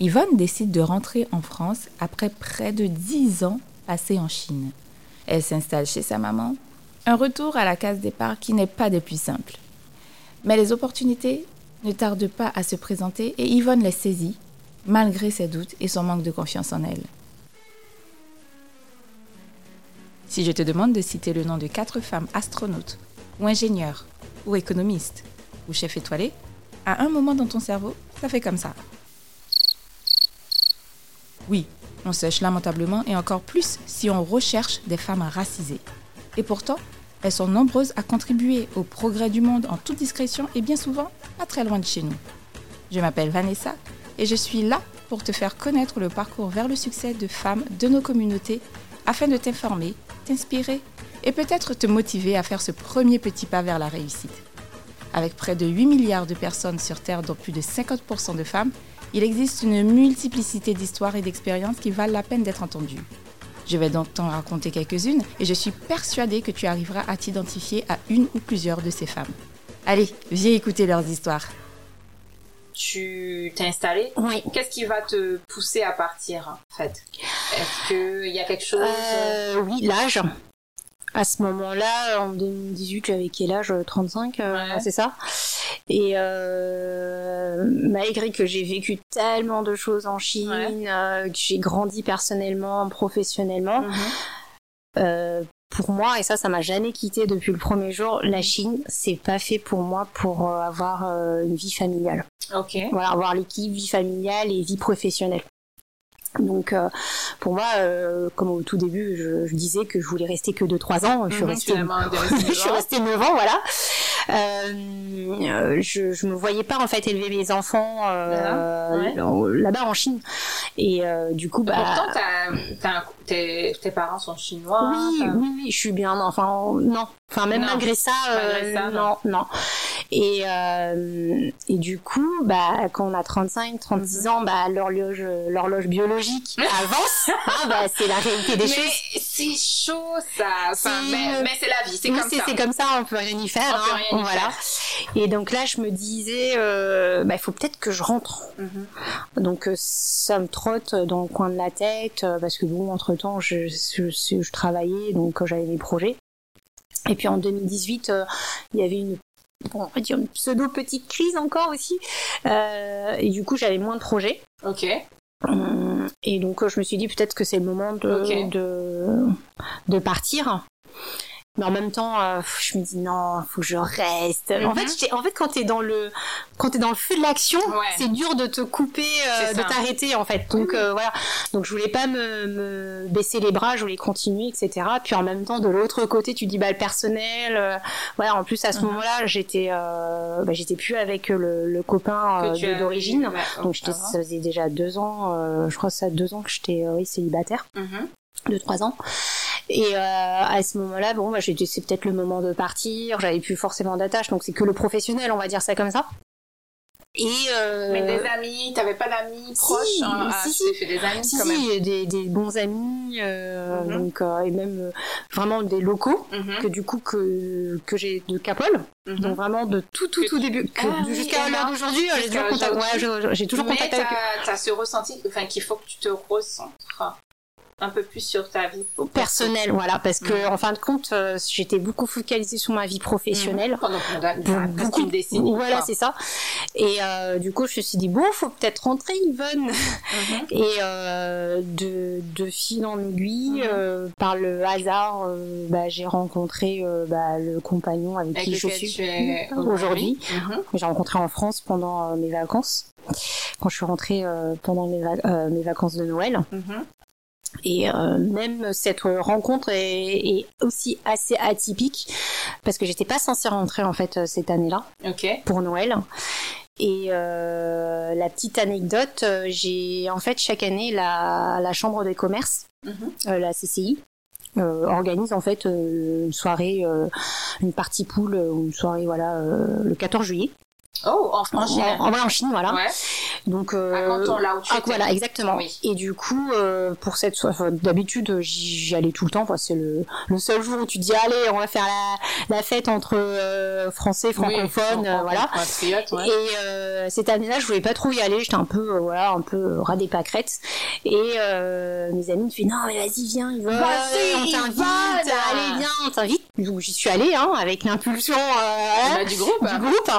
Yvonne décide de rentrer en France après près de 10 ans passés en Chine. Elle s'installe chez sa maman. Un retour à la case départ qui n'est pas des plus simples. Mais les opportunités ne tardent pas à se présenter et Yvonne les saisit, malgré ses doutes et son manque de confiance en elle. Si je te demande de citer le nom de quatre femmes astronautes, ou ingénieurs, ou économistes, ou chefs étoilés, à un moment dans ton cerveau, ça fait comme ça. Oui, on sèche lamentablement et encore plus si on recherche des femmes racisées. Et pourtant, elles sont nombreuses à contribuer au progrès du monde en toute discrétion et bien souvent pas très loin de chez nous. Je m'appelle Vanessa et je suis là pour te faire connaître le parcours vers le succès de femmes de nos communautés afin de t'informer, t'inspirer et peut-être te motiver à faire ce premier petit pas vers la réussite. Avec près de 8 milliards de personnes sur Terre, dont plus de 50% de femmes, il existe une multiplicité d'histoires et d'expériences qui valent la peine d'être entendues. Je vais donc t'en raconter quelques-unes et je suis persuadée que tu arriveras à t'identifier à une ou plusieurs de ces femmes. Allez, viens écouter leurs histoires. Tu t'es installé Oui. Qu'est-ce qui va te pousser à partir, en fait? Est-ce qu'il y a quelque chose? Euh, oui, l'âge. À ce moment-là, en 2018, j'avais quel âge 35, euh, Ouais. c'est ça Et euh, malgré que j'ai vécu tellement de choses en Chine, Ouais. euh, que j'ai grandi personnellement, professionnellement, euh, pour moi, et ça, ça m'a jamais quitté depuis le premier jour, la Chine, c'est pas fait pour moi pour euh, avoir euh, une vie familiale. Ok. Voilà, avoir l'équipe vie familiale et vie professionnelle. Donc euh, pour moi, euh, comme au tout début, je, je disais que je voulais rester que 2-3 ans, je suis Mhm, restée je suis restée 9 ans, voilà. Euh, je, je me voyais pas en fait élever mes enfants euh, Ouais. là- là-bas en Chine. Et euh, du coup, bah Pourtant, t'as- un- tes, tes parents sont chinois. oui, oui, oui, je suis bien. Enfin, non. Enfin, même Non. malgré ça, Malgré euh, ça, non, non. Et, euh, et du coup, bah, quand on a 35, 36 Mhm. ans, bah, l'horloge, l'horloge biologique avance. hein, bah, c'est la réalité des mais choses. c'est chaud, ça. Enfin, mais, mais c'est la vie, c'est comme ça. c'est comme ça, on peut rien y faire. On peut hein, rien y voilà. Et donc là, je me disais, euh, bah, il faut peut-être que je rentre. Mhm. Donc euh, ça me trotte dans le coin de la tête euh, parce que bon, entre temps, je, je, je- je travaillais, donc euh, j'avais mes projets. Et puis en 2018, euh, il y avait une, on va dire une pseudo petite crise encore aussi. Euh, et du coup, j'avais moins de projets. Ok. Hum, Et donc je me suis dit peut-être que c'est le moment de, de partir. Mais en même temps, euh, je me dis non, faut que je reste. En Mhm. fait, j'étais- en fait, quand t'es dans le, quand t'es dans le feu de l'action, Ouais. c'est dur de te couper, euh, de t'arrêter en fait. Donc euh, voilà. Donc je voulais pas me, me baisser les bras, je voulais continuer, etc. Puis en même temps, de l'autre côté, tu dis bah le personnel. euh, voilà. En plus à ce Mhm. moment-là, j'étais, euh, bah, j'étais plus avec le, le copain as- d'origine. Ouais, Donc j'étais, ça faisait déjà deux ans, je crois que ça deux ans que j'étais oui, célibataire, Mhm. deux trois ans. Et euh, à ce moment-là, bon, bah, j'ai dit c'est peut-être le moment de partir. J'avais plus forcément d'attache, donc c'est que le professionnel, on va dire ça comme ça. Et euh, Mais des amis, t'avais pas d'amis si, proches hein, Ah, si, tu si. fait des amis si, quand même. si, des, des bons amis, euh, Mhm. donc euh, et même euh, vraiment des locaux Mhm. que du coup que que j'ai de Capole, Mhm. donc vraiment de tout tout tout début Ah oui, jusqu'à l'heure d'aujourd'hui, j'ai jusqu'à toujours contact, ouais, j'ai toujours Mais contact avec eux. t'as ce ressenti enfin, qu'il faut que tu te recentres un peu plus sur ta vie personnel, voilà, parce que Mhm. en fin de compte, euh, j'étais beaucoup focalisée sur ma vie professionnelle. Pendant pendant- Pour enfin, presque une décennie. voilà, c'est ça. Et euh, du coup, je me suis dit bon, faut peut-être rentrer, Yvonne. Mhm. Et euh, de, de fil en aiguille, Mhm. euh, par le hasard, euh, bah, j'ai rencontré bah, le compagnon avec, Avec qui je suis aujourd'hui. Mhm. que J'ai rencontré en France pendant mes vacances, quand je suis rentrée euh, pendant mes, va- euh, mes vacances de Noël. Et euh, même cette rencontre est, est aussi assez atypique parce que j'étais pas censée rentrer en fait euh, cette année-là Ok. pour Noël. Et euh, la petite anecdote, euh, j'ai en fait chaque année la, la chambre des commerces, Mhm. euh, la CCI, euh, organise en fait euh, une soirée, euh, une partie ou une soirée voilà euh, le 14 juillet. Oh, en, en Chine. En, en, en Chine, voilà. Ouais. Donc, euh, À Canton, là où tu ah, voilà, exactement. Oui. Et du coup, euh, pour cette, enfin, d'habitude, j'y allais tout le temps. Enfin, c'est le, le seul jour où tu dis, allez, on va faire la, la fête entre euh, Français, francophones, Oui, euh, voilà. ouais. Et euh, cette année-là, je voulais pas trop y aller. J'étais un peu, euh, voilà, un peu ras des pâquerettes. Et euh, mes amis me font non, mais vas-y, viens, il va, Vas-y, on t'invite, allez, viens, on t'invite. Donc j'y suis allée, hein, avec l'impulsion euh, du groupe. du groupe.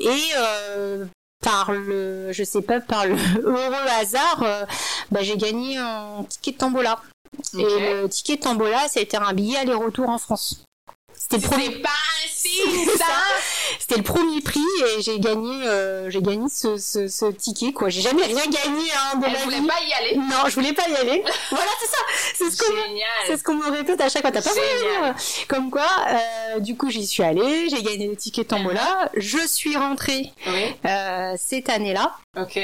Et euh, par le, je sais pas, par le heureux hasard, euh, bah, j'ai gagné un ticket de tombola. Ok. Et le ticket de tombola, c'était un billet aller-retour en France. C'était le premier. Pas ça C'était le premier prix et j'ai gagné, euh, j'ai gagné ce, ce, ce ticket quoi. J'ai jamais rien gagné hein, de Elle ma voulait vie. pas y aller. Non, je voulais pas y aller. voilà, c'est ça. C'est ce qu'on c'est ce qu'on me répète à chaque fois. T'as pas voulu. Comme quoi, euh, du coup, j'y suis allée, j'ai gagné le ticket de tombola. Je suis rentrée Oui, euh, cette année-là. ok.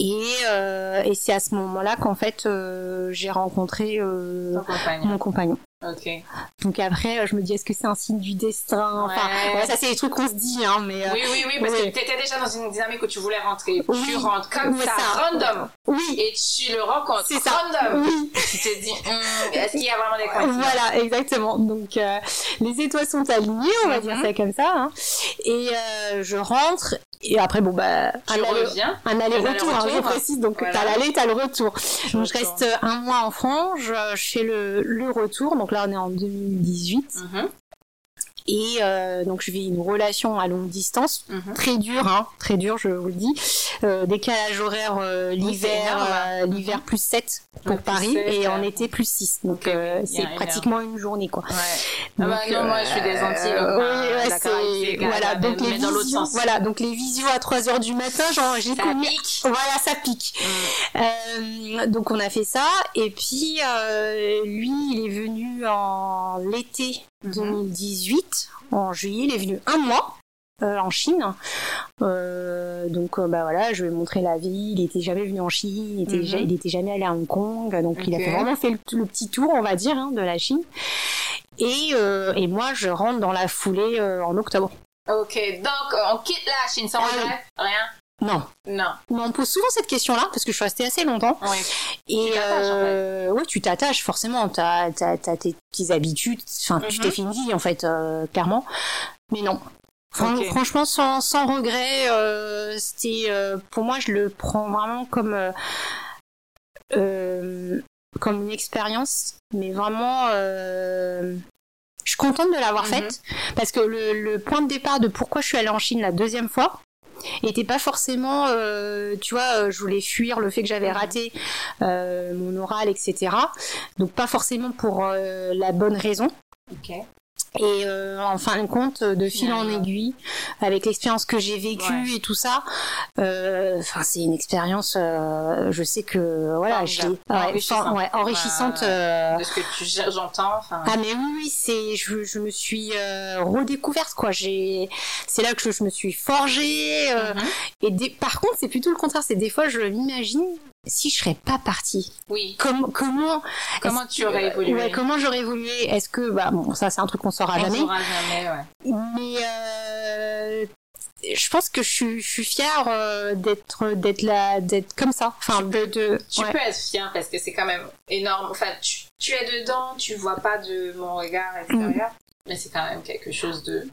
Et, euh, et c'est à ce moment-là qu'en fait euh, j'ai rencontré euh, compagnon. mon compagnon. Ok. Donc après, je me dis est-ce que c'est un signe du destin? Enfin, Ouais. ça c'est des trucs qu'on se dit, hein, mais euh, Oui, oui, oui, parce que t'étais déjà dans une dynamique où tu voulais rentrer. Oui. Tu rentres comme ça, ça. random. oui, Et tu le rencontres c'est ça. random. Oui, Tu te dis, Hum, est-ce qu'il y a vraiment des coïncidences voilà, exactement. Donc euh, les étoiles sont alignées, on va Mhm. dire ça comme ça. hein. Et euh, je rentre et après bon bah Tu un aller- reviens. un aller-retour, hein, je précise. Donc Voilà. t'as l'aller, t'as le retour. Je Donc je reste un mois en France, je, je fais le, le retour. Donc là on est en 2018 Mhm, et euh, donc je vis une relation à longue distance. mhm. Très dur, hein, très dur, je vous le dis. Euh, décalage horaire euh, Oui, l'hiver, euh, l'hiver plus 7 pour plus Paris 7, et en euh, été plus 6. Donc ok, euh, il y a c'est pratiquement une journée quoi. Ouais. Ah bah Donc, non, moi je suis des Antilles. euh, bah, oui, ouais, c'est voilà, donc les sens. voilà, donc les visios à 3 heures du matin, genre j'ai connu pique. voilà, ça pique. Mm. Euh, donc on a fait ça et puis euh, lui, il est venu en l'été Mhm. 2018, en juillet, il est venu un mois. euh, en Chine, Euh, donc euh, bah voilà, je lui ai montré la ville. Il était jamais venu en Chine, il était, Mhm. ja- il était jamais allé à Hong Kong, donc il a fait vraiment fait le, le petit tour, on va dire, hein, de la Chine. Et, euh, et moi, je rentre dans la foulée euh, en octobre. Ok, donc on quitte la Chine sans Ah regret Rien Non, Non. mais on me pose souvent cette question-là parce que je suis restée assez longtemps. Oui. Et en euh, ouais, tu t'attaches forcément. T'as as, tes petites habitudes. Enfin, tu Mhm. t'es une vie en fait, euh, clairement. Mais non. Fran-. Franchement, sans, sans regret, euh, c'était euh, pour moi, je le prends vraiment comme euh, euh, comme une expérience, mais vraiment. euh, je suis contente de l'avoir Mhm. faite parce que le, le point de départ de pourquoi je suis allée en Chine la deuxième fois était pas forcément, euh, tu vois, euh, je voulais fuir le fait que j'avais raté euh, mon oral, etc. Donc pas forcément pour la bonne raison. Et euh, en fin de compte, de fil en aiguille, avec l'expérience que j'ai vécue Ouais. et tout ça, euh, enfin c'est une expérience. euh, je sais que voilà, je ouais, Enrichissante. ouais, enrichissante. Euh, De ce que tu j'entends, ah mais oui oui c'est je, je me suis euh, redécouverte quoi j'ai c'est là que je, je me suis forgée euh, Mhm. et des- par contre c'est plutôt le contraire c'est des fois je m'imagine si je serais pas partie Oui. comment comment tu aurais évolué ouais, comment j'aurais évolué? Est-ce que bah bon ça c'est un truc qu'on saura On jamais saura jamais, ouais. mais euh, je pense que je suis, je suis fière euh, d'être d'être là d'être comme ça enfin de, de Tu ouais. peux être fier parce que c'est quand même énorme. Enfin, tu, tu es dedans, tu vois pas de mon regard extérieur, mais c'est quand même quelque chose de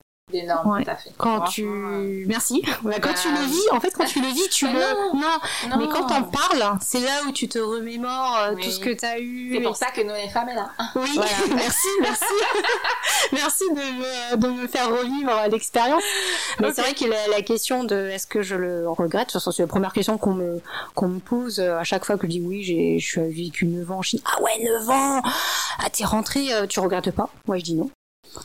Ouais. fait. quand tu euh, merci quand Bah, tu le vis en fait quand tu le vis tu Bah le non. non non. Mais quand t'en parles, c'est là où tu te remémores euh, Oui. tout ce que t'as eu. c'est pour ça que nous les femmes est là. Oui, Voilà. merci, merci. merci de me, de me faire revivre l'expérience. Mais c'est vrai que la, la question de est-ce que je le regrette, c'est la première question qu'on me, qu'on me pose euh, à chaque fois que je dis oui, j'ai, je suis vécu 9 ans en Chine. Ah ouais, 9 ans! Ah, t'es rentré, euh, tu regrettes pas? Moi, je dis non.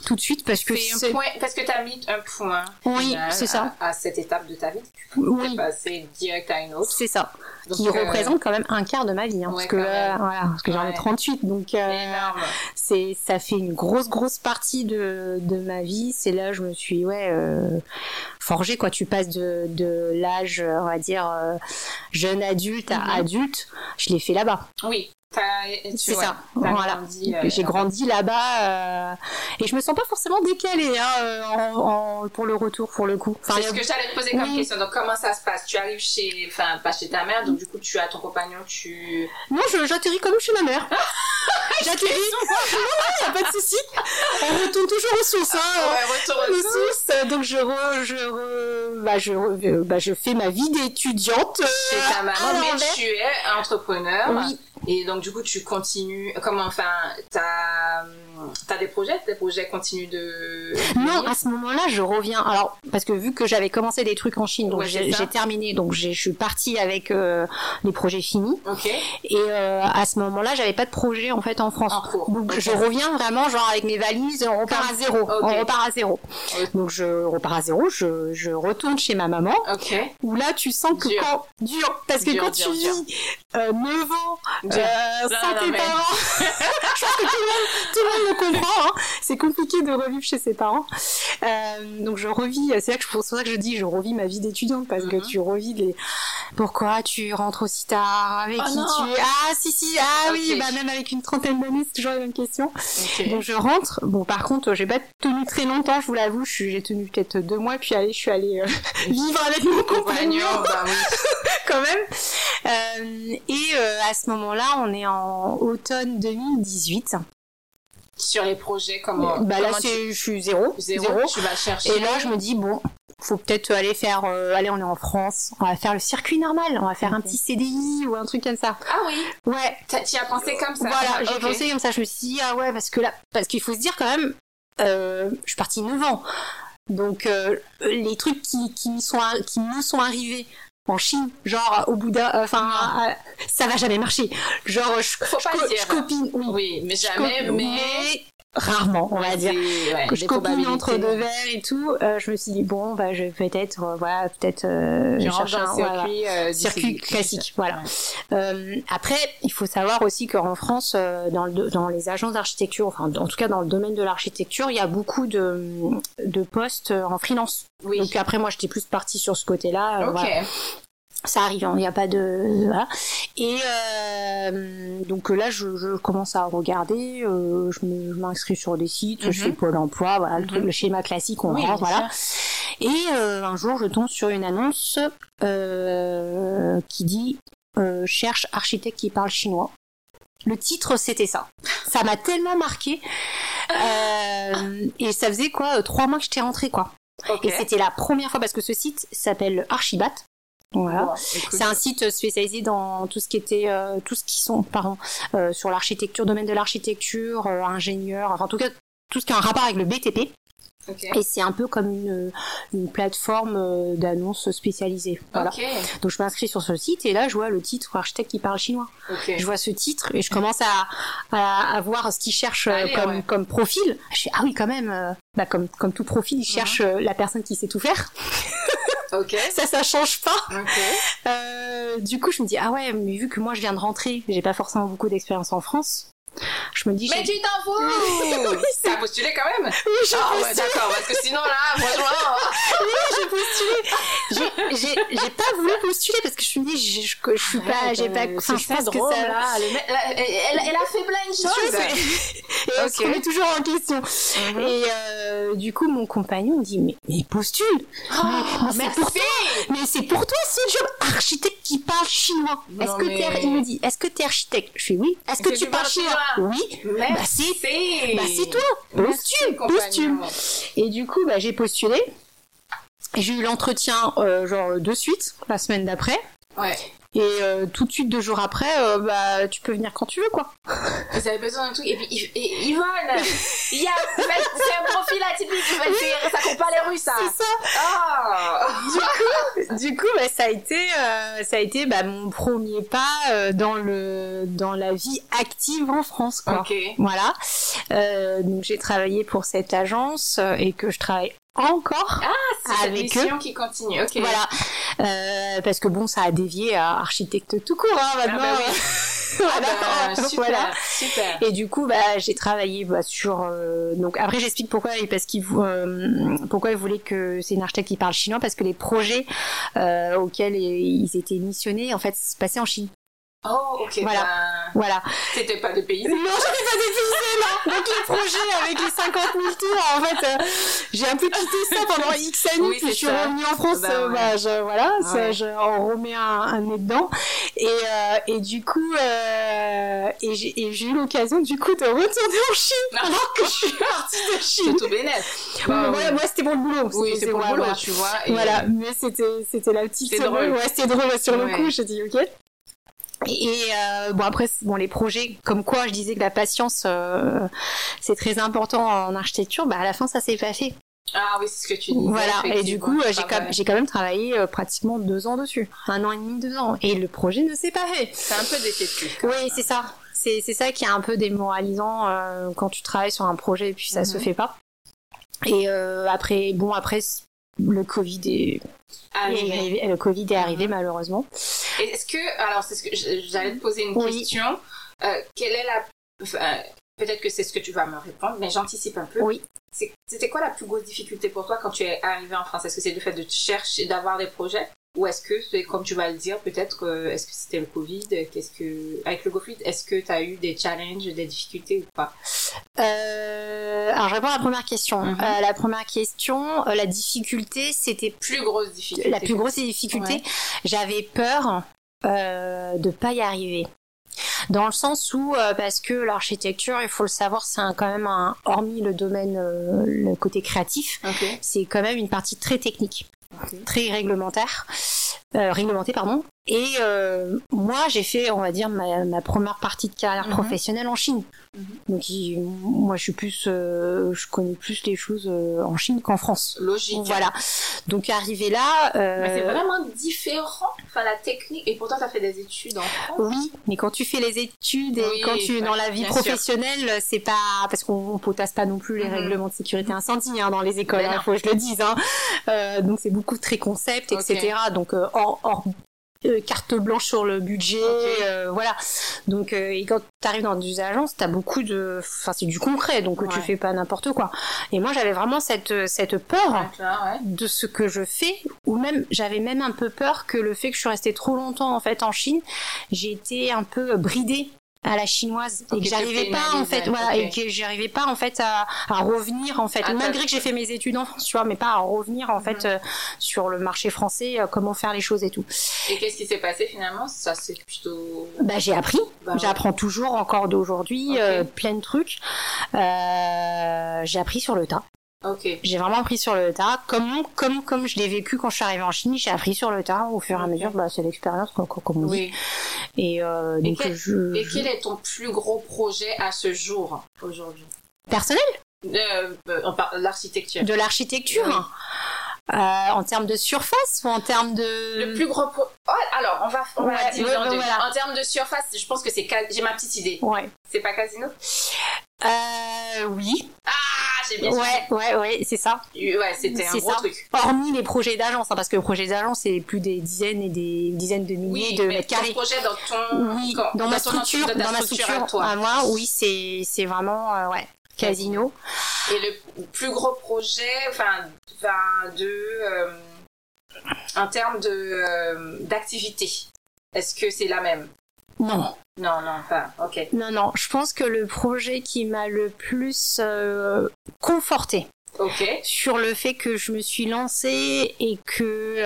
Tout de suite parce que C'est parce que t'as mis un point. Oui, c'est ça. À, à cette étape de ta vie. Tu peux Oui. passer direct à une autre. C'est ça. Qui représente quand même un quart de ma vie, hein, parce, que, voilà, parce que j'en ai 38, donc c'est ça fait une grosse grosse partie de, de ma vie. C'est là je me suis ouais forgé quoi. Tu passes de, de l'âge, on va dire jeune adulte à mhm. adulte. Je l'ai fait là-bas. Oui. C'est ça. Voilà. Euh, J'ai grandi là-bas euh, et je me sens pas forcément décalée hein, euh, en, pour le retour, pour le coup. c'est ce que j'allais te poser comme question. Donc comment ça se passe? Tu arrives chez, enfin pas chez ta mère, donc du coup tu as ton compagnon, tu. Non, j'atterris comme chez ma mère. j'atterris. non, y a pas de souci. On retourne toujours aux sources. Hein, ah ouais, retour aux sources. Donc je re, je re, bah, je, bah, je fais ma vie d'étudiante. Chez ta maman, mais tu es entrepreneur. Oui. Et donc, du coup, tu continues. Comment, enfin, t'as as des projets? Des projets continuent de. Non, à ce moment-là, je reviens. Alors, parce que vu que j'avais commencé des trucs en Chine, donc j'ai terminé, donc je suis partie avec euh, les projets finis. Et euh, à ce moment-là, j'avais pas de projet en fait en France. Donc, je reviens vraiment, genre avec mes valises, on repart à zéro. On repart à zéro. Donc, je repars à zéro, je, je retourne chez ma maman. Où là, tu sens que quand. Dur. Parce que quand tu vis 9 ans euh, sans tes parents. je pense que tout le monde, tout le, monde le comprend. Hein. C'est compliqué de revivre chez ses parents. Euh, donc je revis, c'est là que pour ça que je dis, je revis ma vie d'étudiante parce que mhm. tu revis les. Pourquoi tu rentres aussi tard Avec oh qui tu es Ah si si, ah oui, bah même avec une trentaine d'années, c'est toujours la même question. Donc je rentre. Bon par contre, j'ai pas tenu très longtemps, je vous l'avoue. J'ai tenu peut-être deux mois, puis allez, je suis allée euh, vivre avec mon compagnon. Bah, oui. Quand même. Euh, et à ce moment-là, on est en automne 2018. Sur les projets, comment Bah là, je suis zéro, zéro. Tu vas chercher. Et là, je me dis bon, faut peut-être aller faire. Euh, allez, on est en France, on va faire le circuit normal, on va faire un petit CDI ou un truc comme ça. Ah oui. Ouais. Tu as pensé comme ça. Voilà, j'ai pensé comme ça. Je me suis dit ah ouais, parce que là, parce qu'il faut se dire quand même, je suis partie 9 ans. Donc les trucs qui, qui, sont, qui me sont arrivés en Chine, genre au bout d'un, enfin, euh, ça va jamais marcher. Genre, je, Faut pas je, je copine, oui, oui mais jamais, mais rarement, on va dire. que je copine entre deux verres et tout. Euh, je me suis dit bon, bah, je vais peut-être, euh, voilà, peut-être euh, chercher un circuit, euh, circuit classique, voilà. Euh, après, il faut savoir aussi qu'en France, dans, le, dans les agences d'architecture, enfin, en tout cas dans le domaine de l'architecture, il y a beaucoup de, de postes en freelance. Oui. Donc après, moi, j'étais plus partie sur ce côté-là. Ok ça arrive, il n'y a pas de voilà. Et euh, donc là, je, je, commence à regarder, euh, je m'inscris sur des sites, je fais mhm. Pôle Emploi, voilà le, truc, mhm. le schéma classique, on rentre, voilà. Et euh, un jour, je tombe sur une annonce euh, qui dit euh, cherche architecte qui parle chinois. Le titre, c'était ça. Ça m'a tellement marqué. Euh, et ça faisait quoi Trois mois que j'étais rentrée, quoi. Et c'était la première fois parce que ce site s'appelle Archibat. Voilà. c'est un site spécialisé dans tout ce qui était, euh, tout ce qui sont, pardon, euh, sur l'architecture, domaine de l'architecture, euh, ingénieur, enfin en tout cas tout ce qui a un rapport avec le BTP. Et c'est un peu comme une, une plateforme d'annonces spécialisée. Voilà. Donc je m'inscris sur ce site et là je vois le titre architecte qui parle chinois. Je vois ce titre et je commence à, à, à voir ce qu'il cherche comme, comme profil. Je ah oui quand même, bah, comme, comme tout profil, il cherche la personne qui sait tout faire. Ça, ça change pas. Euh, du coup, je me dis, ah ouais, mais vu que moi je viens de rentrer, j'ai pas forcément beaucoup d'expérience en France, je me dis. Mais tu t'en fous oui, T'as postulé quand même Oui, j'ai ah, postulé. Ouais, d'accord, parce que sinon là, franchement. oui, j'ai postulé. J'ai pas voulu postuler parce que je me dis, je, je, je suis pas, j'ai pas. Enfin, je pense drôle, que ça. Là, elle, elle, elle, a fait plein de choses. Et on se remet toujours en question. Mm -hmm. Et euh, du coup, mon compagnon dit, mais, mais postule. Oh, mais, mais c'est pour toi. Mais c'est pour toi ce job architecte qui parle chinois. Est-ce que mais... t'es, il me dit, est-ce que t'es architecte? Je fais oui. Est-ce que, que, tu parles chinois? Oui. Merci. Bah c'est, bah c'est toi. Postule, postule. Et du coup, bah j'ai postulé. J'ai eu l'entretien euh, genre de suite la semaine d'après. Ouais. Et euh, tout de suite, deux jours après, euh, bah, tu peux venir quand tu veux, quoi. Vous avez besoin d'un truc. Et puis, et, Yvonne, il y a, c'est un profil atypique. Ça compte pas les rues, ça. C'est ça. Oh. Du coup, du coup, bah, ça a été, euh, ça a été, bah, mon premier pas euh, dans le, dans la vie active en France, quoi. Ok. Voilà. Euh, donc, j'ai travaillé pour cette agence et que je travaille encore ah, avec mission qui continue. ok. Voilà, euh, parce que bon, ça a dévié à architecte tout court hein, maintenant. Ah bah voilà. Ah bah, super, voilà. super. Et du coup, bah, j'ai travaillé bah, sur. Euh, donc après, j'explique pourquoi parce qu'il euh, pourquoi il voulait que c'est une architecte qui parle chinois parce que les projets euh, auxquels ils étaient missionnés en fait se passaient en Chine. Oh, ok. Voilà. Ben, voilà. C'était pas dépaysé. Non, j'étais pas dépaysé, non. Donc les projets avec les 50 000 tours, en fait, euh, j'ai un peu quitté ça pendant X années, oui, puis je suis revenue en France. Bah, euh, bah, je, voilà, ça, je, on remet un, un, nez dedans. Et, euh, et du coup, et j'ai eu l'occasion, du coup, de retourner en Chine, ah. alors que je suis partie de Chine. C'est tout bénef. Bah, ouais, moi, c'était pour le boulot. Oui, c'est pour le boulot, tu vois. Voilà, mais c'était la petite. C'était drôle. Ouais, c'était drôle sur le coup. J'ai dit, ok. Et euh, bon après bon les projets comme quoi je disais que la patience euh, c'est très important en architecture bah à la fin ça s'est pas fait. Ah oui c'est ce que tu dis. Voilà et du coup j'ai quand, j'ai quand même travaillé euh, pratiquement deux ans dessus un an et demi deux ans et le projet ne s'est pas fait. C'est un peu déceptif. Oui c'est ça c'est c'est ça qui est un peu démoralisant euh, quand tu travailles sur un projet et puis ça se mhm. fait pas. Et euh, après bon après le Covid est, arrivé. le Covid est arrivé mhm. malheureusement. Est-ce que, alors c'est ce que j'allais te poser une question. Euh, quelle est la, peut-être que c'est ce que tu vas me répondre, mais j'anticipe un peu. Oui. C'était quoi la plus grosse difficulté pour toi quand tu es arrivé en France? Est-ce que c'est le fait de chercher, d'avoir des projets? Ou est-ce que, c'est comme tu vas le dire, peut-être, est-ce que c'était le Covid? Qu'est-ce que, avec le Covid, est-ce que tu as eu des challenges, des difficultés ou pas? Euh, Alors, je réponds à la première question. Euh, la première question, euh, la difficulté, c'était plus grosse difficulté. La plus grosse difficulté, j'avais peur euh, de pas y arriver. Dans le sens où, parce que l'architecture, il faut le savoir, c'est quand même un, hormis le domaine, le côté créatif, c'est quand même une partie très technique très réglementaire, euh, réglementé pardon. Et euh, moi, j'ai fait, on va dire, ma, première partie de carrière mhm. professionnelle en Chine. Mhm. Donc, moi, je suis plus, euh, je connais plus les choses en Chine qu'en France. Logique. Voilà. Donc, arrivé là. Mais c'est vraiment différent, enfin, la technique. Et pourtant, tu as fait des études en France. Oui, mais quand tu fais les études et quand tu es dans la vie professionnelle, c'est pas. Parce qu'on potasse pas non plus les mhm. règlements de sécurité incendie hein, dans les écoles, il faut que je le dise. Hein. donc, c'est beaucoup très concept, etc. Donc, hors, hors euh, carte blanche sur le budget, euh, voilà. Donc, euh, et quand tu arrives dans des agences, t'as beaucoup de, enfin c'est du concret, donc tu fais pas n'importe quoi. Et moi j'avais vraiment cette cette peur de ce que je fais, ou même j'avais même un peu peur que le fait que je suis restée trop longtemps en fait en Chine, j'ai été un peu bridée à la chinoise et que j'arrivais pas en fait voilà et que j'arrivais pas en fait à, à revenir en fait malgré que j'ai fait mes études en France tu vois mais pas à revenir en fait euh, sur le marché français euh, comment faire les choses et tout. Et qu'est-ce qui s'est passé finalement? Ça c'est plutôt bah j'ai appris. Bah, j'apprends toujours encore d'aujourd'hui euh, plein de trucs. J'ai appris sur le tas j'ai vraiment appris sur le tas, comme comme comme je l'ai vécu quand je suis arrivée en Chine. J'ai appris sur le tas au fur et à mesure. Bah, c'est l'expérience, comme, comme on dit. Et, euh, et, quel, et quel est ton plus gros projet à ce jour aujourd'hui? Personnel? Euh, euh L'architecture. De l'architecture. Euh, en termes de surface ou en termes de le plus gros pro... oh, alors on va on va en, en termes de surface je pense que c'est j'ai ma petite idée ouais c'est pas casino? Euh oui. Ah j'ai bien ouais ouais ouais c'est ça. Ouais c'était un gros truc. Hormis les projets d'agence hein, parce que le projet d'agence c'est plus des dizaines et des dizaines de milliers de mètres carrés. projet dans ton oui dans, ma structure dans, ma structure à moi oui c'est c'est vraiment euh, ouais Casino. Et le plus gros projet, enfin, de, euh, en termes de euh, d'activité, est-ce que c'est la même? Non. Non, non, pas. Ok. Non, non. Je pense que le projet qui m'a le plus euh, conforté. Sur le fait que je me suis lancée et que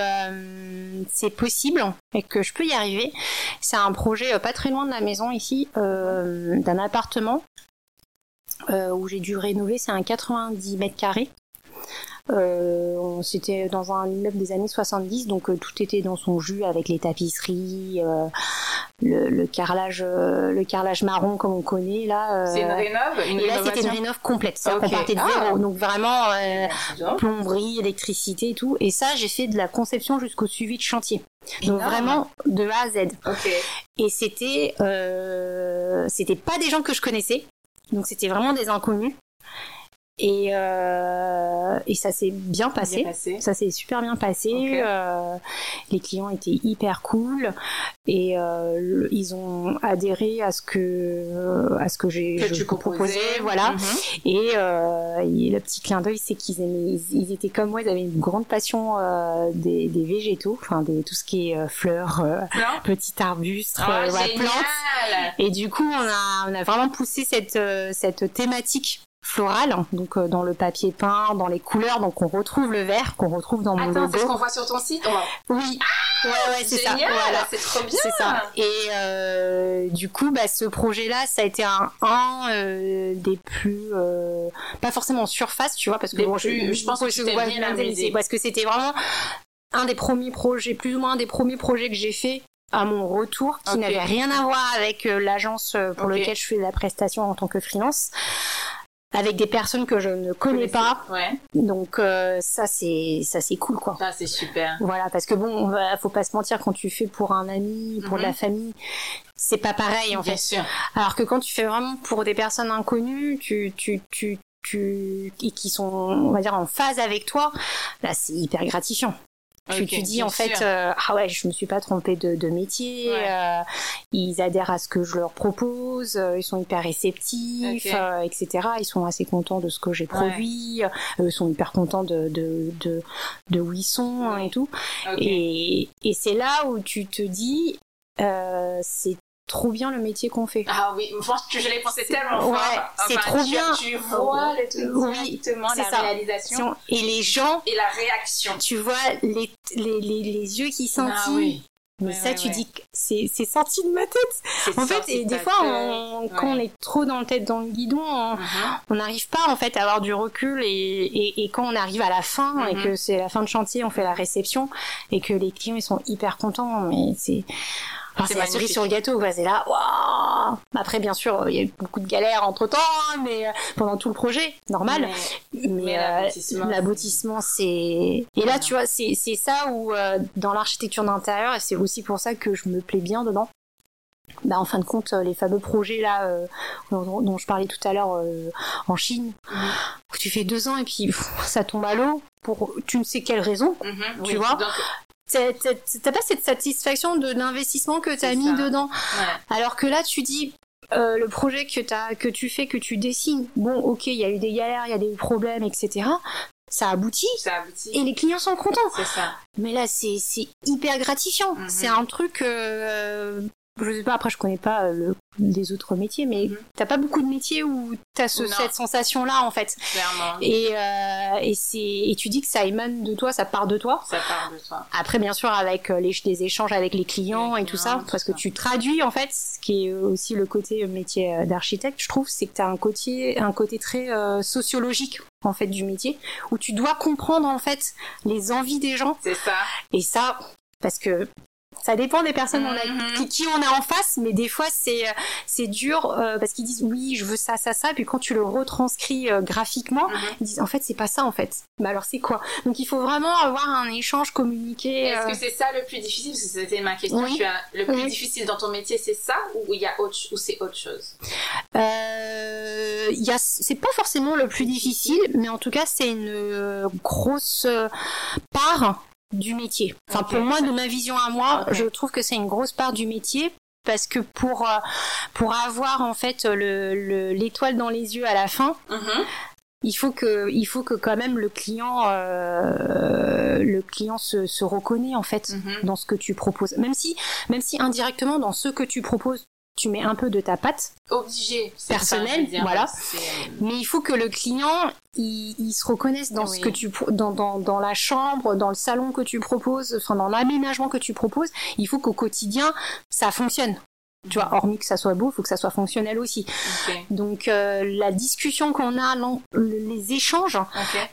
c'est possible et que je peux y arriver. C'est un projet pas très loin de la maison ici, d'un appartement euh, où j'ai dû rénover. C'est un 90 mètres carrés. Euh, C'était dans un immeuble des années 70, donc euh, tout était dans son jus avec les tapisseries, euh, le, le, carrelage, euh, le carrelage marron comme on connaît là. c'est une rénove, une Et là c'était une rénove complète, okay. partait de zéro, ah. donc vraiment plomberie, électricité et tout. Et ça j'ai fait de la conception jusqu'au suivi de chantier. Donc vraiment de A à Z. Okay. Et c'était, c'était pas des gens que je connaissais. Donc c'était vraiment des inconnus. Et, euh, et ça s'est bien passé. Bien passé. Ça s'est super bien passé. Euh, les clients étaient hyper cool et euh, ils ont adhéré à ce que à ce que j'ai proposais. Voilà. Mhm. Et, euh, et le petit clin d'œil, c'est qu'ils aimaient, ils, ils étaient comme moi, ils avaient une grande passion euh, des, des végétaux, enfin des, tout ce qui est euh, fleurs, euh, petits arbustes, Oh, euh, plantes. Et du coup, on a, on a vraiment poussé cette, cette thématique florale, hein, donc euh, dans le papier peint, dans les couleurs, donc on retrouve le vert qu'on retrouve dans mon Attends, c'est ce qu'on voit sur ton site On Oui, ouais, ouais, c'est ça. Voilà. c'est trop bien. C'est ça. Et euh, du coup, bah, ce projet-là, ça a été un, un euh, des plus, euh, pas forcément en surface, tu vois, parce que bon, plus- je pense que tu t'es ouais, bien parce que c'était vraiment un des premiers projets, plus ou moins un des premiers projets que j'ai fait à mon retour, qui n'avait rien à voir avec euh, l'agence euh, pour laquelle je fais la prestation en tant que freelance, avec des personnes que je ne connais pas. Ouais, Donc euh, ça, c'est ça, c'est cool, quoi. ça c'est super. Voilà, parce que bon, on va, faut pas se mentir quand tu fais pour un ami, pour de Mhm. la famille, c'est pas pareil en Bien fait. sûr. Alors que quand tu fais vraiment pour des personnes inconnues, tu, tu, tu, tu, et qui sont, on va dire, en phase avec toi, là, c'est hyper gratifiant. Tu, Ok, tu dis en fait, euh, ah ouais, je me suis pas trompée de, de métier. Ouais. euh, ils adhèrent à ce que je leur propose, euh, ils sont hyper réceptifs, Ok. euh, etc. Ils sont assez contents de ce que j'ai produit, euh, ils sont hyper contents de de de, de où ils sont hein, Oui. et tout. Et, et c'est là où tu te dis, euh, c'est trop bien le métier qu'on fait. Ah oui, moi je l'ai pensé tellement Ouais, fort. c'est trop tu- bien. Tu vois le Oui, la ça. réalisation Et les gens, et la réaction. tu vois les, les, les, les yeux qui scintillent. Ah oui. Mais Ouais, ça, ouais, tu ouais. dis que c'est c'est sorti de ma tête. C'est En fait, et des fois, on- quand on est trop dans le tête dans le guidon, on- Mhm. on n'arrive pas en fait à avoir du recul et, et, et quand on arrive à la fin et Mhm. que c'est la fin de chantier, on fait la réception et que les clients ils sont hyper contents, mais c'est C'est la cerise sur le gâteau, quoi. C'est là, waouh Après, bien sûr, il y a eu beaucoup de galères entre temps, mais euh, pendant tout le projet, normal. Mais- Mais, Mais euh, l'aboutissement, c'est et là, tu vois, c'est c'est ça où euh, dans l'architecture d'intérieur, et c'est aussi pour ça que je me plais bien dedans. Bah, en fin de compte, euh, les fameux projets là euh, dont, dont je parlais tout à l'heure euh, en Chine, Mhm. où tu fais deux ans et puis pff, ça tombe à l'eau pour tu ne sais quelle raison. Mhm, Tu oui. vois Donc, T'as t'as- t'as pas cette satisfaction de l'investissement que tu as C'est mis ça. dedans. ouais. Alors que là, tu dis, euh, le projet que, as, que tu fais, que tu dessines, bon, ok, il y a eu des galères, il y a des problèmes, etc. Ça aboutit ça aboutit. et les clients sont contents. Ça. Mais là, c'est c'est hyper gratifiant. Mhm. C'est un truc. Euh, je sais pas, après, je connais pas euh, le, les autres métiers, mais Mhm. t'as pas beaucoup de métiers où t'as ce, cette sensation-là, en fait. Clairement. Et, euh, et, et tu dis que ça émane de toi, ça part de toi. Ça part de toi. Après, bien sûr, avec euh, les, des échanges avec les clients Les et tout ça, tout parce ça. que tu traduis, en fait, ce qui est aussi le côté métier euh, d'architecte, je trouve, c'est que tu as un côté, un côté très euh, sociologique, en fait, du métier, où tu dois comprendre, en fait, les envies des gens. C'est ça. Et ça, parce que ça dépend des personnes on a- qui, qui on a en face, mais des fois c'est euh, c'est dur euh, parce qu'ils disent oui je veux ça ça ça, puis quand tu le retranscris euh, graphiquement, Mhm. ils disent en fait c'est pas ça en fait. Mais alors c'est quoi? Donc il faut vraiment avoir un échange communiqué. Est-ce euh, que c'est ça le plus difficile? Parce que c'était ma question. Oui. Tu as le plus Oui. difficile dans ton métier, c'est ça ou il y a autre ou c'est autre chose? Euh, il y a, c'est pas forcément le plus difficile, mais en tout cas, c'est une grosse part du métier. Enfin, pour moi, de ma vision à moi, je trouve que c'est une grosse part du métier parce que pour euh, pour avoir en fait le le- l'étoile dans les yeux à la fin, Mhm. il faut que il faut que quand même le client euh, le client se, se reconnaît en fait Mhm. dans ce que tu proposes. Même si même si indirectement dans ce que tu proposes, tu mets un peu de ta patte. Obligé. c'est Personnel, ça, je veux dire, voilà. c'est- Mais il faut que le client, il, il se reconnaisse dans Oui. ce que tu, dans, dans, dans la chambre, dans le salon que tu proposes, enfin dans l'aménagement que tu proposes. Il faut qu'au quotidien, ça fonctionne. Tu vois, hormis que ça soit beau, il faut que ça soit fonctionnel aussi. Ok. Donc euh, la discussion qu'on a, les échanges,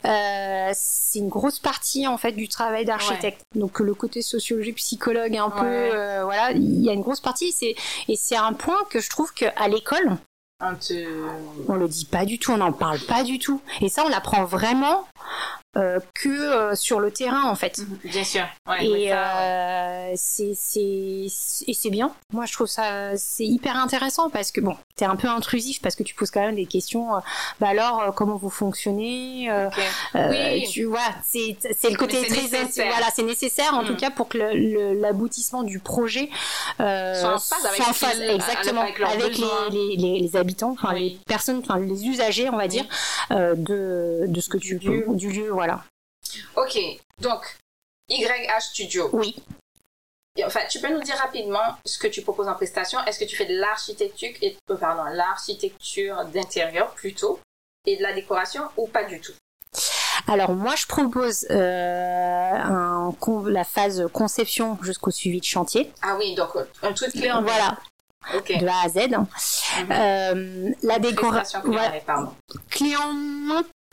euh, c'est une grosse partie en fait du travail d'architecte. Donc le côté sociologique, psychologue, un peu, euh, voilà, il y a une grosse partie. C'est et c'est un point que je trouve qu'à l'école, on le dit pas du tout, on n'en parle pas du tout. Et ça, on l'apprend vraiment euh, que euh, sur le terrain, en fait. Mhm. Bien sûr. Ouais, Et euh, c'est c'est et c'est bien. Moi, je trouve ça c'est hyper intéressant parce que bon, t'es un peu intrusif parce que tu poses quand même des questions. euh, bah alors, euh, comment vous fonctionnez euh, euh, Oui. Tu vois, c'est c'est le côté très nécessaire. voilà, c'est nécessaire en Mm. tout cas pour que le- le- l'aboutissement du projet euh, Soit en phase avec en phase, avec exactement avec les, les, les, les habitants, enfin Oui. les personnes, enfin les usagers, on va dire, euh, de de ce que Du tu lieu. du lieu, voilà. Ok, donc YH Studio. Oui. Enfin, tu peux nous dire rapidement ce que tu proposes en prestation. Est-ce que tu fais de l'architecture et euh, pardon, l'architecture d'intérieur plutôt et de la décoration ou pas du tout? Alors moi je propose euh, un, la phase conception jusqu'au suivi de chantier. Ah oui, donc euh, un truc clé en. Voilà, Ok. de A à Z. Mhm. Euh, la décoration. Clé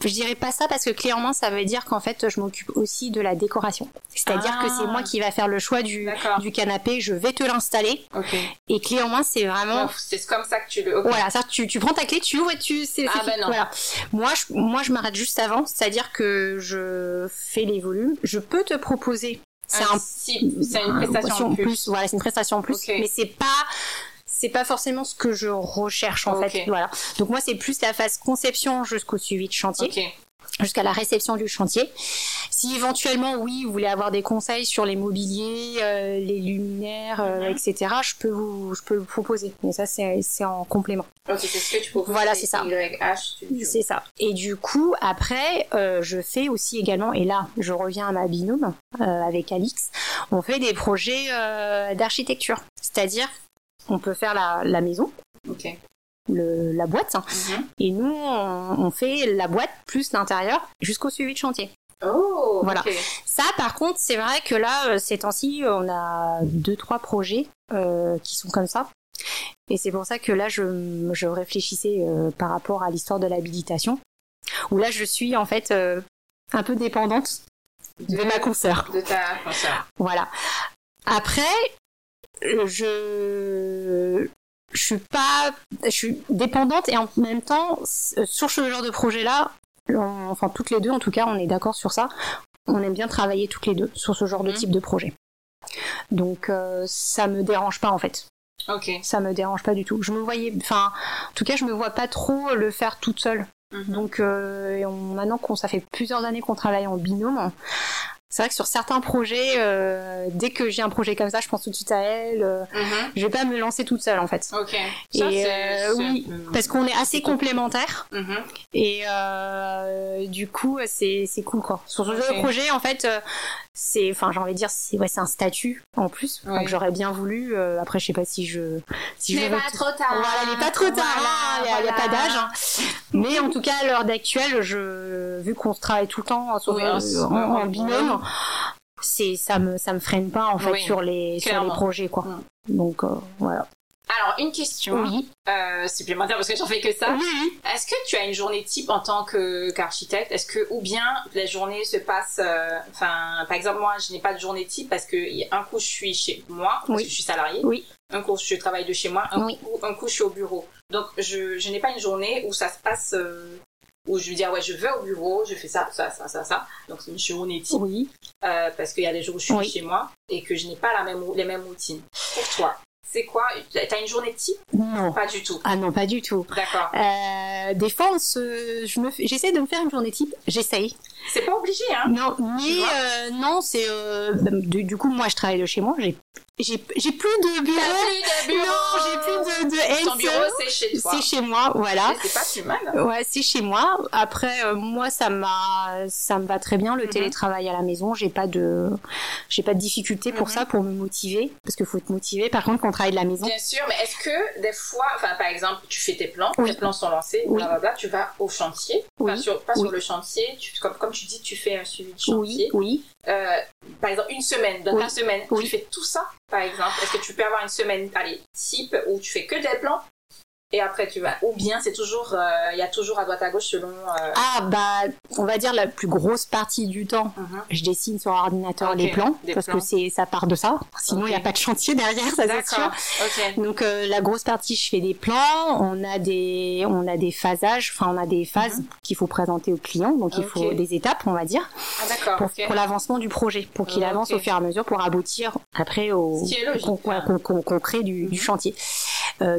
je dirais pas ça parce que clé en main, ça veut dire qu'en fait, je m'occupe aussi de la décoration. C'est-à-dire Ah. que c'est moi qui va faire le choix du, du canapé, je vais te l'installer. Ok. Et clé en main, c'est vraiment. C'est comme ça que tu le. ok. Voilà, ça, tu, tu prends ta clé, tu ouvres et tu. c'est- Ah ben non. Voilà. Moi, je, moi, je m'arrête juste avant, c'est-à-dire que je fais les volumes. Je peux te proposer. C'est un c'est une prestation en plus. Voilà, c'est une prestation en plus, Ok. mais c'est pas c'est pas forcément ce que je recherche en Ok. fait. Voilà. Donc moi c'est plus la phase conception jusqu'au suivi de chantier, Ok. jusqu'à la réception du chantier. Si éventuellement oui vous voulez avoir des conseils sur les mobiliers, euh, les luminaires, euh, Mhm. etc. Je peux vous je peux vous proposer. Mais ça c'est c'est en complément. Ok, c'est ce que tu proposes. Voilà, c'est ça. YH. C'est ça. Et du coup, après, euh, je fais aussi également, et là, je reviens à ma binôme euh, avec Alix, on fait des projets euh, d'architecture. C'est-à-dire, on peut faire la, la maison, Ok. le, la boîte, hein, Mhm. et nous, on, on fait la boîte plus l'intérieur jusqu'au suivi de chantier. Oh, Voilà. Ça, par contre, c'est vrai que là, euh, ces temps-ci, on a deux, trois projets euh, qui sont comme ça. Et c'est pour ça que là, je, je réfléchissais euh, par rapport à l'histoire de l'habilitation, où là, je suis en fait euh, un peu dépendante de ma consoeur. De ta consoeur. Voilà. Après, je je suis pas, je suis dépendante et en même temps sur ce genre de projet-là, on- enfin toutes les deux en tout cas, on est d'accord sur ça. On aime bien travailler toutes les deux sur ce genre de Mhm. type de projet. Donc euh, ça me dérange pas en fait. Ok. Ça me dérange pas du tout. Je me voyais, enfin, en tout cas, je me vois pas trop le faire toute seule. Mhm. Donc euh, et on- maintenant qu'on ça fait plusieurs années qu'on travaille en binôme, c'est vrai que sur certains projets, euh, dès que j'ai un projet comme ça, je pense tout de suite à elle. euh, Mhm. je vais pas me lancer toute seule en fait. Ok. Ça, Et c'est- euh, oui, parce qu'on est assez complémentaires Mhm. et euh, du coup c'est c'est cool quoi. Sur ce projet en fait, euh, c'est, enfin j'ai envie de dire, c'est ouais, c'est un statut en plus Oui. que j'aurais bien voulu. euh, après je sais pas si je si je Mais veux- pas trop tard. voilà, il n'est pas trop tard, hein, il n'y a, il y a pas d'âge. hein. Mais en tout cas, à l'heure d'actuelle, je, vu qu'on se travaille tout le temps sur- Oui, euh, en- binôme, c'est, ça me, ça me freine pas, en fait, Oui, sur les, sur les projets, quoi. Donc, euh, voilà. Alors, une question Oui. euh, supplémentaire parce que j'en fais que ça. Oui, Est-ce que tu as une journée type en tant que qu'architecte? Est-ce que ou bien la journée se passe euh, Enfin, par exemple, moi, je n'ai pas de journée type parce que un coup je suis chez moi, parce Oui. que je suis salariée. Oui. Un coup je travaille de chez moi. Un, Oui. coup, un coup je suis au bureau. Donc je, je n'ai pas une journée où ça se passe. euh, où je veux dire ouais je vais au bureau, je fais ça, ça, ça, ça, ça. Donc c'est une journée type Oui. euh, parce qu'il y a des jours où je suis Oui. chez moi et que je n'ai pas la même les mêmes routines. Pour toi, c'est quoi T'as une journée type Non. Pas du tout. Ah non, pas du tout. D'accord. Euh, des fois, on se, je me, fais- j'essaie de me faire une journée type. J'essaye. C'est pas obligé hein. Non, mais euh, non, c'est euh, du, du coup, moi, je travaille de chez moi. J'ai, j'ai, j'ai plus de bureau. Plus de bureau. Non, j'ai plus de, de Ton bureau, c'est chez toi. C'est chez moi, voilà. C'est pas plus mal. hein. Ouais, c'est chez moi. Après, euh, moi, ça m'a, ça me va très bien le Mhm. télétravail à la maison. J'ai pas de, j'ai pas de difficulté pour Mhm. ça, pour me motiver, parce qu'il faut te motiver. Par contre, quand on travaille de la maison, Bien sûr, mais est-ce que des fois, enfin par exemple, tu fais tes plans, Oui. tes plans sont lancés, Oui. blablabla, tu vas au chantier, Oui. Enfin, sur, pas sur le chantier, tu, comme, comme tu dis, tu fais un suivi de oui, chantier. oui, Euh, par exemple, une semaine, dans Oui. ta semaine, Oui. tu fais tout ça, par exemple. Est-ce que tu peux avoir une semaine, allez, type, où tu fais que des plans et après tu vas, ou bien c'est toujours, euh, il y a toujours à droite à gauche selon. euh, Ah bah, on va dire la plus grosse partie du temps, mhm. je dessine sur ordinateur les plans, des parce plans. que c'est, ça part de ça. Sinon, il n'y a pas de chantier derrière, ça c'est sûr. Donc euh, la grosse partie, je fais des plans, on a des, on a des phasages, enfin on a des phases qu'il faut présenter au client, donc il faut des étapes, on va dire, Ah pour, pour l'avancement du projet, pour qu'il avance au fur et à mesure, pour aboutir après au concret du, Mhm. chantier.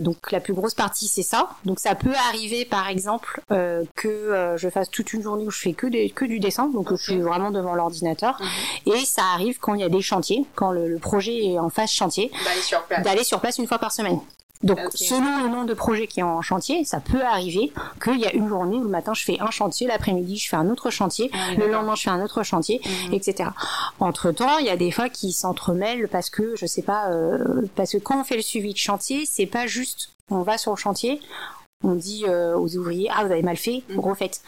Donc la plus grosse partie c'est ça. Donc ça peut arriver par exemple euh, que euh, je fasse toute une journée où je fais que, des, que du dessin, donc je suis vraiment devant l'ordinateur. Mhm. Et ça arrive quand il y a des chantiers, quand le, le projet est en phase chantier, D'aller sur place. d'aller sur place une fois par semaine. Donc, selon le nombre de projets qui est en chantier, ça peut arriver qu'il y a une journée où le matin je fais un chantier, l'après-midi je fais un autre chantier, Ah le lendemain je fais un autre chantier, Mhm. etc. Entre temps, il y a des fois qui s'entremêlent parce que je sais pas, euh, parce que quand on fait le suivi de chantier, c'est pas juste on va sur le chantier. On dit euh, aux ouvriers ah vous avez mal fait Mhm. refaites.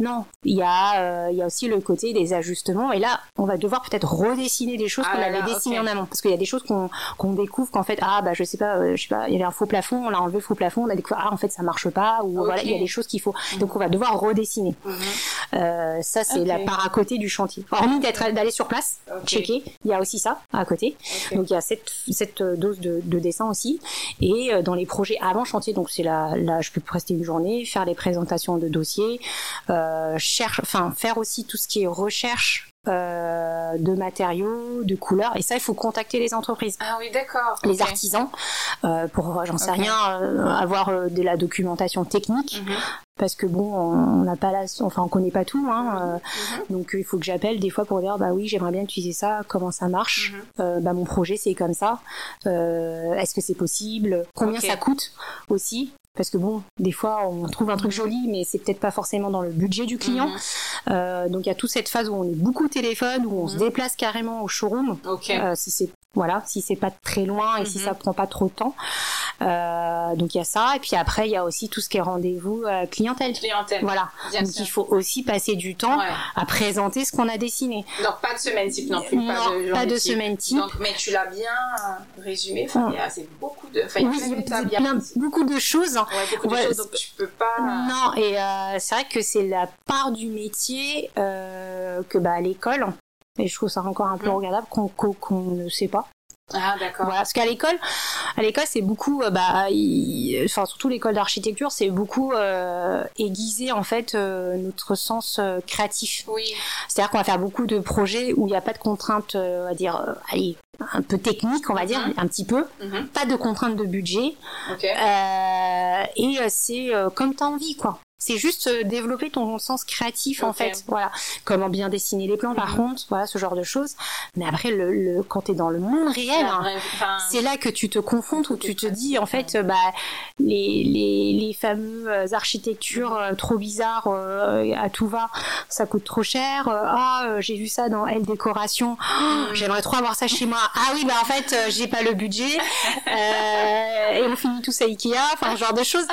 Non il y a euh, il y a aussi le côté des ajustements. Et là on va devoir peut-être redessiner des choses Ah qu'on avait dessinées en amont. Parce qu'il y a des choses qu'on qu'on découvre qu'en fait ah bah je sais pas euh, je sais pas il y avait un faux plafond on a enlevé le faux plafond on a découvert ah en fait ça marche pas ou Ok. voilà il y a des choses qu'il faut. Donc on va devoir redessiner. Mhm. euh, ça c'est la part à côté du chantier. Hormis d'être d'aller sur place checker il y a aussi ça à côté. Donc il y a cette, cette euh, dose de, de dessin aussi. Et euh, dans les projets avant chantier donc c'est là là je peux rester une journée faire les présentations de dossiers euh, cherche enfin faire aussi tout ce qui est recherche euh, de matériaux de couleurs. Et ça il faut contacter les entreprises. Ah oui, d'accord. les artisans euh, pour j'en sais rien euh, avoir euh, de la documentation technique. Mhm. parce que bon on n'a pas la enfin on connaît pas tout hein, euh, Mhm. donc il faut que j'appelle des fois pour dire bah oui j'aimerais bien utiliser ça comment ça marche. Mhm. Euh, bah mon projet c'est comme ça. Euh, est-ce que c'est possible? Combien ça coûte aussi? Parce que bon des fois on trouve un truc joli mais c'est peut-être pas forcément dans le budget du client Mhm. Euh, donc il y a toute cette phase où on est beaucoup au téléphone où on se Mhm. déplace carrément au showroom Ok. euh, si c'est voilà si c'est pas très loin et si Mhm. ça prend pas trop de temps Euh, donc il y a ça et puis après il y a aussi tout ce qui est rendez-vous euh, clientèle Clientèle. voilà Bien donc sûr. il faut aussi passer du temps Ouais. à présenter ce qu'on a dessiné Donc pas de semaine type non plus. Non, pas de, pas de semaine type. Donc, mais tu l'as bien résumé. Enfin, il y a- c'est beaucoup de. Enfin, il y a oui il y a plein- beaucoup de choses ouais, beaucoup de choses, donc tu peux pas. non et euh, c'est vrai que c'est la part du métier euh, que bah à l'école et je trouve ça encore un peu Mhm. regardable qu'on qu'on- qu'on ne sait pas Ah d'accord. Voilà, parce qu'à l'école, à l'école c'est beaucoup, euh, bah, il- enfin surtout l'école d'architecture, c'est beaucoup euh, aiguiser en fait euh, notre sens euh, créatif. Oui. C'est-à-dire qu'on va faire beaucoup de projets où il n'y a pas de contraintes, euh, on va dire, euh, allez, un peu techniques, on va dire, Mhm. un petit peu, Mhm. pas de contraintes de budget, Ok. euh, et c'est euh, comme t'as envie, quoi. C'est juste euh, développer ton sens créatif en fait, voilà. Comment bien dessiner les plans, par Mhm. contre, voilà ce genre de choses. Mais après, le, le quand t'es dans le monde réel, hein, enfin, c'est là que tu te confrontes où tu te dis en fait bah les les les fameuses architectures euh, trop bizarres euh, à tout va ça coûte trop cher. Euh, ah euh, j'ai vu ça dans L décoration. Oh, j'aimerais trop avoir ça chez moi. Ah oui bah en fait j'ai pas le budget. Euh, et on finit tous à Ikea enfin ce genre de choses.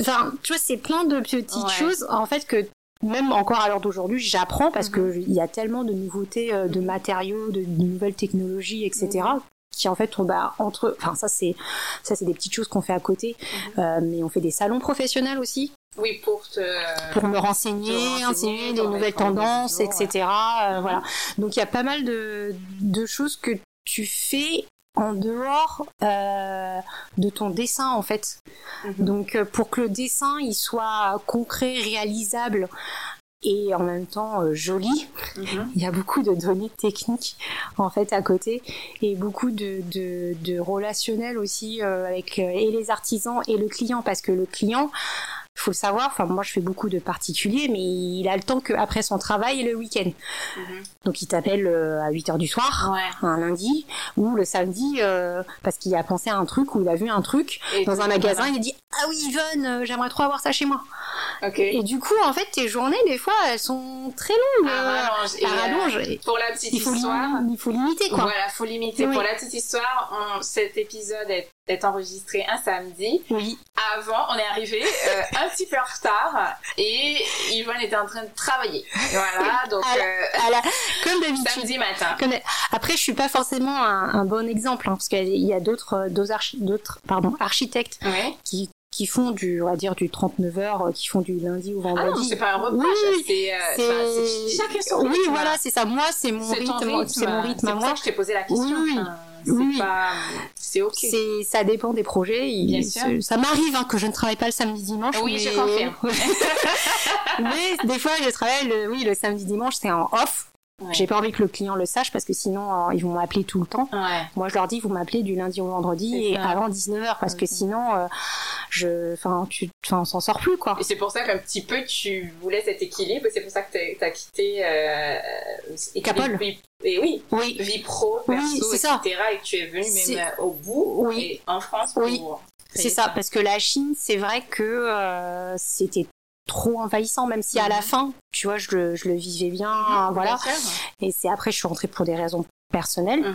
Enfin tu vois c'est plein de petites Ouais. choses en fait que même encore à l'heure d'aujourd'hui, j'apprends parce Mhm. que il y a tellement de nouveautés, euh, de matériaux, de, de nouvelles technologies, etc. qui en fait on bah entre enfin ça c'est ça c'est des petites choses qu'on fait à côté Mhm. Euh, mais on fait des salons professionnels aussi Oui, pour te. pour me renseigner, renseigner, enseigner des nouvelles tendances ouais. etc Euh, voilà donc il y a pas mal de de choses que tu fais en dehors euh, de ton dessin en fait Mhm. donc euh, pour que le dessin il soit concret réalisable et en même temps euh, joli Mhm. il y a beaucoup de données techniques en fait à côté et beaucoup de, de, de relationnel aussi euh, avec euh, et les artisans et le client parce que le client faut le savoir, enfin moi je fais beaucoup de particuliers, mais il a le temps qu'après son travail et le week-end. Mhm. Donc il t'appelle euh, à 8 heures du soir, Ouais. un lundi, ou le samedi, euh, parce qu'il a pensé à un truc, ou il a vu un truc Et dans un magasin, il dit « Ah oui Yvonne, euh, j'aimerais trop avoir ça chez moi ». Ok. Et du coup, en fait, tes journées, des fois, elles sont très longues. À euh, rallonge. Et, à rallonge. euh, Pour la petite il faut, histoire. il faut limiter, quoi. Voilà, faut limiter. Oui. Pour la petite histoire, on- cet épisode est, est enregistré un samedi. Oui. Avant, on est arrivé euh, un petit peu en retard et Yvonne était en train de travailler. Voilà, donc À la- euh, À la- Comme d'habitude. samedi matin. Comme- Après, je suis pas forcément un, un bon exemple, hein, parce qu'il y a d'autres, euh, d'autres, archi- pardon, architectes Oui. qui, qui font du, on va dire, du 39 heures, euh, qui font du lundi au Ah non, vendredi. c'est pas un reproche, Oui, c'est, euh, c'est- c'est chacun son oui, rythme. voilà, c'est ça. Moi, c'est mon ton rythme, rythme. c'est mon rythme C'est à pour moi. ça que je t'ai posé la question. Oui, oui. Enfin, Oui. pas, c'est ok. C'est, ça dépend des projets. il- Bien sûr. Ça m'arrive hein, que je ne travaille pas le samedi dimanche. Oui, mais... je confirme. mais des fois, je travaille le, oui, le samedi dimanche, c'est en off. Ouais. J'ai pas envie que le client le sache parce que sinon, euh, ils vont m'appeler tout le temps. Ouais. Moi, je leur dis, vous m'appelez du lundi au vendredi et avant 19h parce que sinon, euh, je, enfin, tu, enfin, on s'en sort plus quoi. Et c'est pour ça qu'un petit peu tu voulais cet équilibre. C'est pour ça que tu as quitté euh, Capole. Et oui, oui, vie pro, perso, oui, etc. Ça. Et que tu es venu même au bout oui. et en France oui. pour. C'est ça, parce que la Chine, c'est vrai que euh, c'était trop envahissant, même si à la fin, tu vois, je le, je le vivais bien, Mmh, voilà. bien. Et c'est après, je suis rentrée pour des raisons personnelles, Mhm.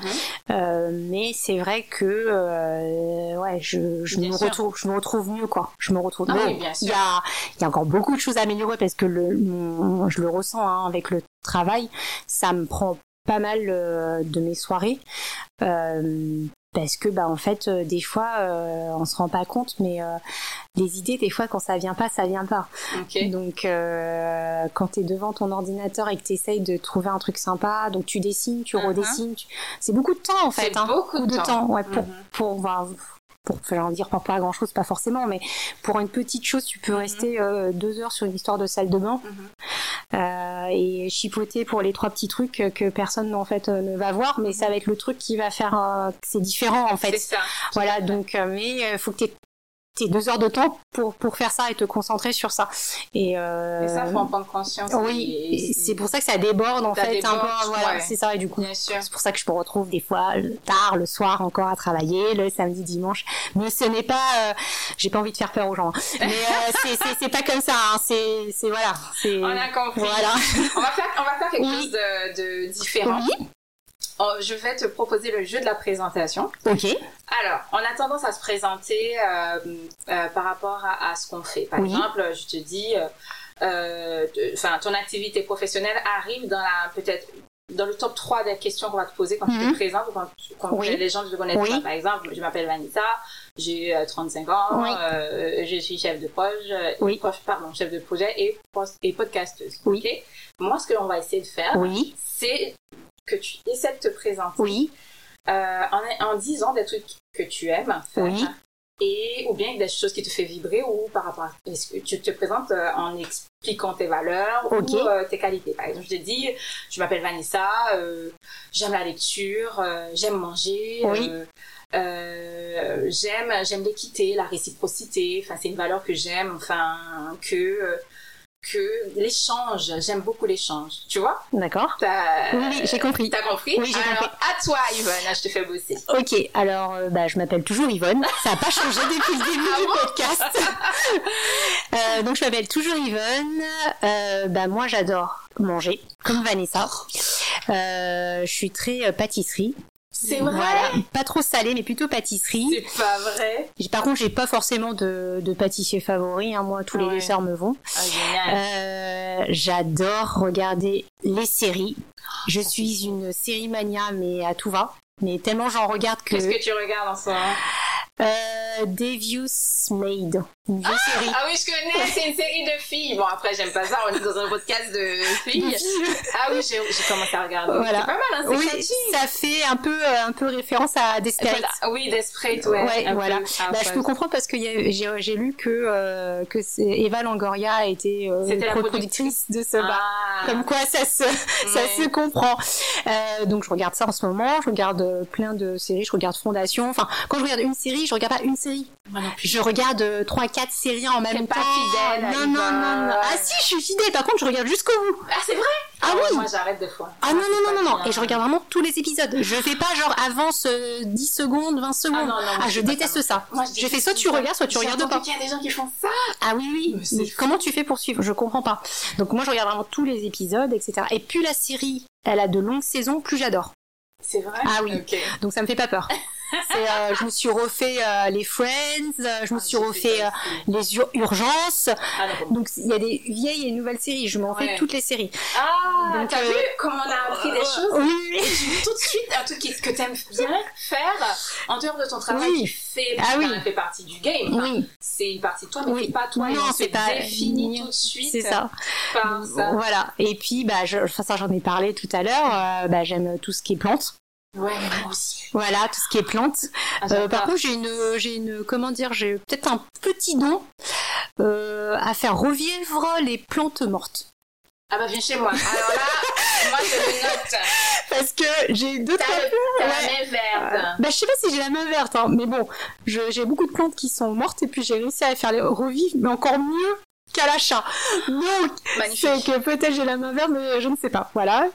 euh, mais c'est vrai que euh, ouais, je, je me sûr. retrouve, je me retrouve mieux quoi. Je me retrouve. Sûr. il y a, y a encore beaucoup de choses à améliorer parce que le, mon- je le ressens hein, avec le travail, ça me prend pas mal euh, de mes soirées. Euh, parce que bah en fait euh, des fois euh, on se rend pas compte mais euh, les idées des fois quand ça vient pas ça vient pas Ok. donc euh, quand tu es devant ton ordinateur et que tu essayes de trouver un truc sympa donc tu dessines tu Mhm. redessines tu- c'est beaucoup de temps en fait hein. beaucoup de temps. ouais pour Mhm. pour voir pour enfin, dire pour pas grand chose pas forcément mais pour une petite chose tu peux Mhm. rester euh, deux heures sur une histoire de salle de bain Mhm. euh, et chipoter pour les trois petits trucs que personne en fait euh, ne va voir mais ça va être le truc qui va faire euh, c'est différent en fait ça. voilà donc euh, mais euh, faut que tu aies deux heures de temps pour pour faire ça et te concentrer sur ça et, euh, Et ça, faut en prendre conscience. oui c'est pour ça que ça déborde en Ça fait un peu voilà ouais. c'est ça et du coup c'est pour ça que je me retrouve des fois le- tard le soir encore à travailler le samedi dimanche mais ce n'est pas euh, j'ai pas envie de faire peur aux gens hein. mais euh, c'est pas comme ça hein. c'est c'est voilà On a compris. voilà On va faire, on va faire quelque Oui. chose de, de différent. oui je vais te proposer le jeu de la présentation. ok Alors, on a tendance à se présenter euh, euh, par rapport à, à ce qu'on fait. Par Oui. exemple, je te dis, euh, euh, enfin, ton activité professionnelle arrive dans la peut-être dans le top 3 des questions qu'on va te poser quand tu Mhm. te présentes ou quand, quand Oui. les gens te connaissent Oui. Par exemple, je m'appelle Vanessa, j'ai euh, 35 ans, Oui. euh, je suis chef de projet, Oui. proche- pardon, chef de projet et, et podcasteuse. Oui. ok Moi, ce que l'on va essayer de faire, oui c'est que tu essaies de te présenter oui euh, en, en disant des trucs que tu aimes faire. Oui. Et, ou bien des choses qui te fait vibrer ou par rapport à est-ce que tu te présentes euh, en expliquant tes valeurs ou euh, tes qualités. Par exemple, je te dis, je m'appelle Vanessa, euh, j'aime la lecture, euh, j'aime manger, Oui. euh, euh, j'aime j'aime l'équité, la réciprocité. Enfin, c'est une valeur que j'aime. Enfin, que euh, que l'échange, j'aime beaucoup l'échange. Tu vois? D'accord oui j'ai compris T'as compris? Oui, j'ai Alors, compris. à toi, Yvonne, je te fais bosser. Ok, alors euh, bah, je m'appelle toujours Yvonne. Ça n'a pas changé depuis le début Ah du bon? podcast. Euh, donc je m'appelle toujours Yvonne. Euh, bah, moi j'adore manger, comme Vanessa. Euh, je suis très euh, pâtisserie. C'est vrai Voilà, pas trop salé, mais plutôt pâtisserie. C'est pas vrai Par contre, j'ai pas forcément de, de pâtissier favori. hein. Moi, tous les desserts me vont. Ah. Euh, J'adore regarder les séries. Je suis une série mania, mais à tout va. Mais tellement j'en regarde que... Qu'est-ce que tu regardes en ce moment? Euh, Devious Maid. Une série. Ah oui, je connais, c'est une série de filles. Bon, après, j'aime pas ça, on est dans un podcast de filles. Ah oui, j'ai commencé à regarder. Voilà. C'est pas mal, hein, c'est Oui, catchy. ça fait un peu, euh, un peu référence à Desperate. Voilà. Oui, Desperate, ouais. Ouais, peu. voilà. Ah, Bah, je peux comprendre parce que j'ai j'ai lu que euh, que Eva Longoria a été euh, la productrice de ce bar. Ah. Comme quoi ça se ça se comprend. Euh, donc je regarde ça en ce moment. Je regarde euh, plein de séries. Je regarde Fondation. Enfin, quand je regarde une série, je regarde pas une série. Plus. Je regarde euh, trois quatre séries en même T'es temps. pas fidèle Non non non non. Ah si, je suis fidèle. Par contre, je regarde jusqu'au bout. Ah, c'est vrai? Ah ouais, oui. Moi, j'arrête des fois. Ah non, non, pas non, non, non. Et je regarde vraiment tous les épisodes. Je fais pas genre avance euh, 10 secondes, 20 secondes. Ah non, non, Ah, je je pas déteste ça. Moi, Je fais soit tu regardes, soit tu regardes pas. qu'il y a des gens qui font ça. Ah oui, oui. Mais comment tu fais pour suivre? Je comprends pas. Donc moi, je regarde vraiment tous les épisodes, etc. Et plus la série, elle a de longues saisons, plus j'adore. C'est vrai? Ah oui. Ok. Donc ça me fait pas peur. Euh, je me suis refait euh, les Friends, euh, je me Ah, suis refait fait euh, les Ur- Urgences. Ah. Donc il y a des vieilles et nouvelles séries. Je m'en Ouais. fais toutes les séries. Ah, t'as euh, vu comment on a appris des choses Oui, tout de suite un truc que t'aimes bien faire en dehors de ton travail Oui. qui fait, Ah oui. fait partie du game. Enfin, Oui, C'est une partie de toi, mais Oui. pas toi. Non, c'est pas- définit tout de suite c'est ça. Voilà. Et puis, bah, je, ça j'en ai parlé tout à l'heure. euh, bah, j'aime tout ce qui est plantes. Ouais, moi aussi. Voilà, tout ce qui est plantes. Ah, Euh, par contre, j'ai une, j'ai une, comment dire, j'ai peut-être un petit don euh, à faire revivre les plantes mortes. Ah bah viens chez moi. Alors là, Moi, je le note. Parce que j'ai deux T'as t'as la main verte. Bah, je sais pas si j'ai la main verte, hein, mais bon, j'ai beaucoup de plantes qui sont mortes et puis j'ai réussi à les faire les revivre, mais encore mieux qu'à l'achat. Donc, c'est que peut-être j'ai la main verte, mais je ne sais pas. Voilà,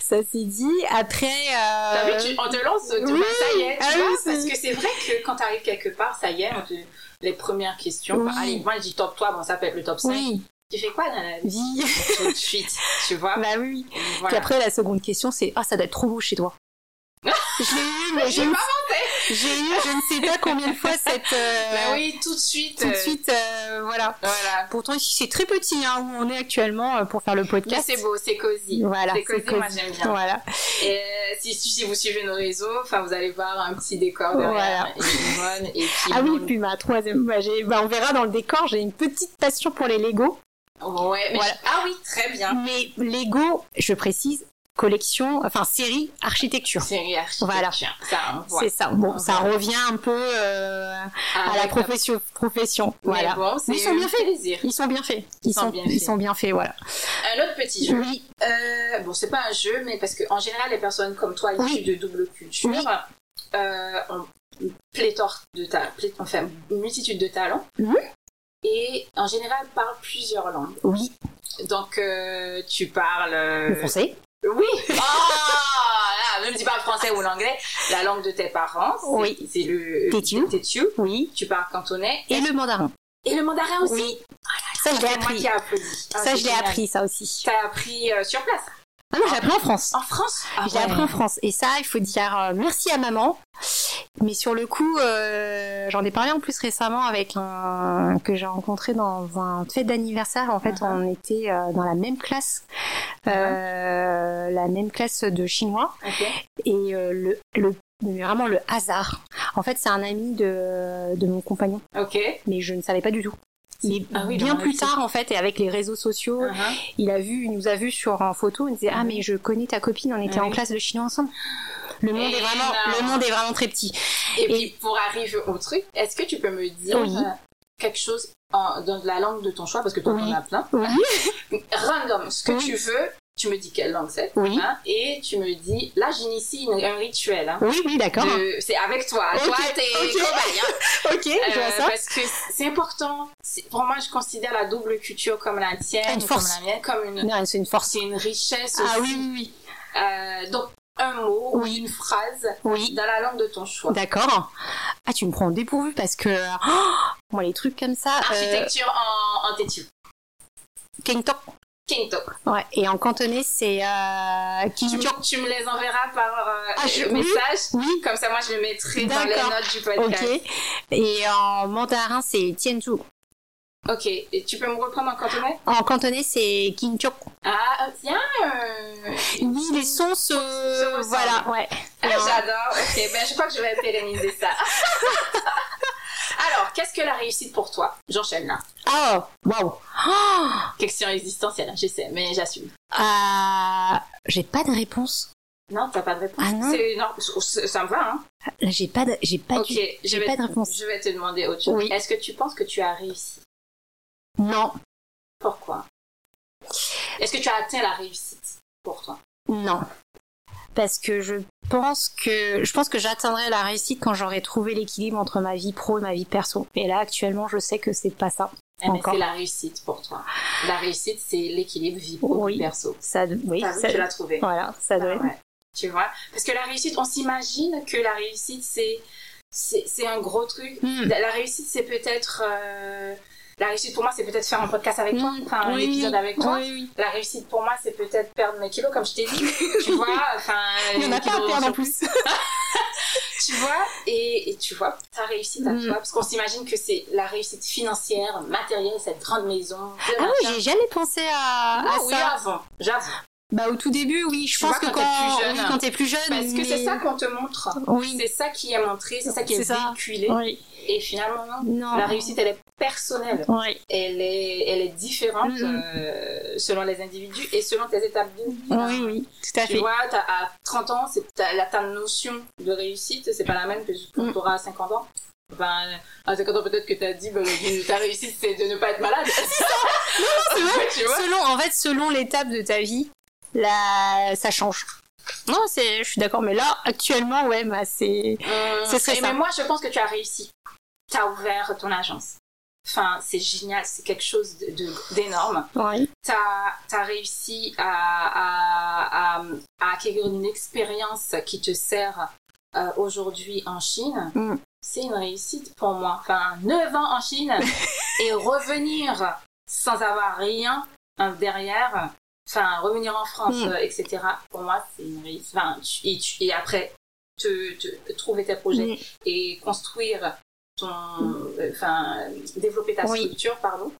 ça c'est dit. Après, euh... tu- on te lance, tu oui. vois, ça y est, tu Ah vois, oui, parce que c'est vrai que quand t'arrives quelque part, ça y est, on te- les premières questions. Oui. Allez, moi je dis top 3, bon ça peut être le top 5. oui, Tu fais quoi dans la vie? Vie. Tout de suite, tu vois? bah oui. Voilà. Puis après, la seconde question, c'est ah, ça doit être trop beau chez toi. Je l'ai eu, mais j'ai eu, j'ai eu, je ne sais pas combien de fois cette. euh, Bah oui, tout de suite. Tout de euh, suite, euh, voilà. Voilà. Pourtant ici c'est très petit hein, où on est actuellement euh, pour faire le podcast. c'est beau, c'est cosy. Voilà, c'est cosy, c'est moi cosy. j'aime bien. Voilà. Et si, si vous suivez nos réseaux, enfin vous allez voir un petit décor derrière Yvonne et puis Ah oui, puis ma troisième, bah, bah, on verra dans le décor, j'ai une petite passion pour les Lego. Ouais, mais Voilà. je- ah oui, très bien. Mais Lego, je précise, collection, enfin série architecture. Série architecture. Voilà. Voit. C'est ça. Bon, On ça revient un peu euh, à la profession. Voilà. bon, Mais ils sont bien faits. plaisir. Ils sont bien faits. Ils, sont sont, bien ils faits. sont bien faits, voilà. Un autre petit jeu. Oui. Euh, bon, c'est pas un jeu, mais parce que en général, les personnes comme toi, issues Oui. de double culture, Oui. euh, ont une pléthore de talents, enfin une multitude de talents, Mhm. et en général parlent plusieurs langues. Oui. Donc, euh, tu parles. euh, Le français. Oui. Ah, si tu parles français ou l'anglais, la langue de tes parents, c'est Oui. c'est le Tétu. Tétu. Oui. Tu parles cantonais Et le mandarin. et le mandarin aussi. Oui. Ça, je l'ai appris. qui. Ah, Ça, je l'ai appris, ça aussi. T'as appris euh, sur place Ah non, j'ai appris en France. En France? Ah, J'ai ouais. appris en France. Et ça, il faut dire euh, merci à maman. Mais sur le coup, euh, j'en ai parlé en plus récemment avec un que j'ai rencontré dans un fête d'anniversaire. En fait, on était euh, dans la même classe, euh, la même classe de chinois. Ok. Et euh, le, le vraiment le hasard. En fait, c'est un ami de, de mon compagnon, Ok. mais je ne savais pas du tout. Mais Ah oui, bien plus tard, en fait, et avec les réseaux sociaux, Uh-huh. il a vu, il nous a vu sur en photo, il disait ah mais je connais ta copine, on était Ah en classe de chinois ensemble. Le monde est vraiment, le monde est vraiment très petit. Et, Et- puis, pour arriver au truc, est-ce que tu peux me dire Oui. euh, quelque chose en- dans la langue de ton choix Parce que toi, Oui. t'en as plein. Oui, Random, ce que Oui. tu veux, tu me dis quelle langue c'est. oui, hein, et tu me dis, là, j'initie un rituel. Hein, oui, oui, d'accord. de- C'est avec toi. Ok, Toi, t'es ok. cobaye, hein. Ok, je vois Euh, ça. parce que c'est important. Pour moi, je considère la double culture comme la tienne, Une ou force. comme la mienne, comme une, Non, c'est une force. c'est une richesse Ah aussi. oui, oui, oui. Euh, donc, un mot ou Oui. une phrase Oui, dans la langue de ton choix. d'accord. Ah, tu me prends au dépourvu parce que oh, moi les trucs comme ça. Euh, Architecture en, en tétu. Kingtok. Kingtok. Ouais. Et en cantonais c'est euh, Tu, me- tu me les enverras par euh, Ah, je- message. Oui. Comme ça, moi, je le mettrai dans les notes du podcast. Ok. Et en mandarin c'est Tianzhu. Ok. Et tu peux me reprendre en cantonais? En cantonais c'est Kingtok. Ah, tiens. euh, Oui, les sons se, voilà, ouais. Ah, J'adore. Ok, ben je crois que je vais pérenniser ça. Alors, qu'est-ce que la réussite pour toi? J'enchaîne là. Oh, waouh. Oh, Question existentielle, je sais, mais j'assume. euh, j'ai pas de réponse. Non, t'as pas de réponse? Ah non. Non, ça me va, hein. Là, j'ai pas de, j'ai pas ok, du, je j'ai vais, pas de réponse. je vais te demander autre chose. Oui. Est-ce que tu penses que tu as réussi? Non, Pourquoi? Est-ce que tu as atteint la réussite pour toi? Non. Parce que je pense que, je pense que j'atteindrai la réussite quand j'aurai trouvé l'équilibre entre ma vie pro et ma vie perso. Et là, actuellement, je sais que c'est pas ça. Encore. C'est la réussite pour toi. La réussite, c'est l'équilibre vie pro Oui. perso. Ça, oui, ça, tu l'as trouvé. voilà, ça doit Ah être. ouais. Tu vois Parce que la réussite, on s'imagine que la réussite, c'est c'est c'est un gros truc. Hmm. La réussite, c'est peut-être... euh, La réussite, pour moi, c'est peut-être faire un podcast avec toi, enfin, un Oui, épisode avec toi. Oui, oui. La réussite, pour moi, c'est peut-être perdre mes kilos, comme je t'ai dit. tu vois Enfin, Il y en a pas à perdre en plus. Tu vois et, et tu vois, ta réussite à Mm. toi. Parce qu'on s'imagine que c'est la réussite financière, matérielle, cette grande maison. Ah oui, j'ai jamais pensé à, Non, à oui, ça. avant, j'avoue. Bah, au tout début, oui. Je Tu pense vois, que quand quand, t'es plus jeune. oui, quand plus jeune. Parce que c'est ça qu'on te montre. Oui. C'est ça qui est montré, c'est ça qui est, C'est ça. véhiculé. Oui. Et finalement, non. Non. La réussite, elle est personnelle. Oui. Elle est, elle est différente Mhm. euh, selon les individus et selon tes étapes de vie. hein. Oui, oui, tout à Tu fait. vois, t'as- à 30 ans, c'est, t'as- là, ta notion de réussite, c'est pas la même que quand Mm. tu auras à 50 ans. Enfin, à 50 ans, peut-être que t'as dit, bah, ta réussite, c'est de ne pas être malade. C'est vrai. tu vois? Selon, en fait, selon l'étape de ta vie, là, ça change. Non, c'est, je suis d'accord, mais là, actuellement, ouais, bah, c'est, Hum, Ce serait et ça. Mais moi, je pense que tu as réussi. Tu as ouvert ton agence. Enfin, c'est génial, c'est quelque chose de- de- d'énorme. oui. Tu as, réussi à, à, à, à acquérir une expérience qui te sert euh, aujourd'hui en Chine. Mm. C'est une réussite pour moi. Enfin, 9 ans en Chine et revenir sans avoir rien hein, derrière. Enfin, revenir en France, Mm. euh, etc. Pour moi, c'est une réussite. Enfin, tu- et, tu- et après, te, te- trouver tes projets Mm. et construire ton, euh, enfin, développer ta Oui. structure, pardon.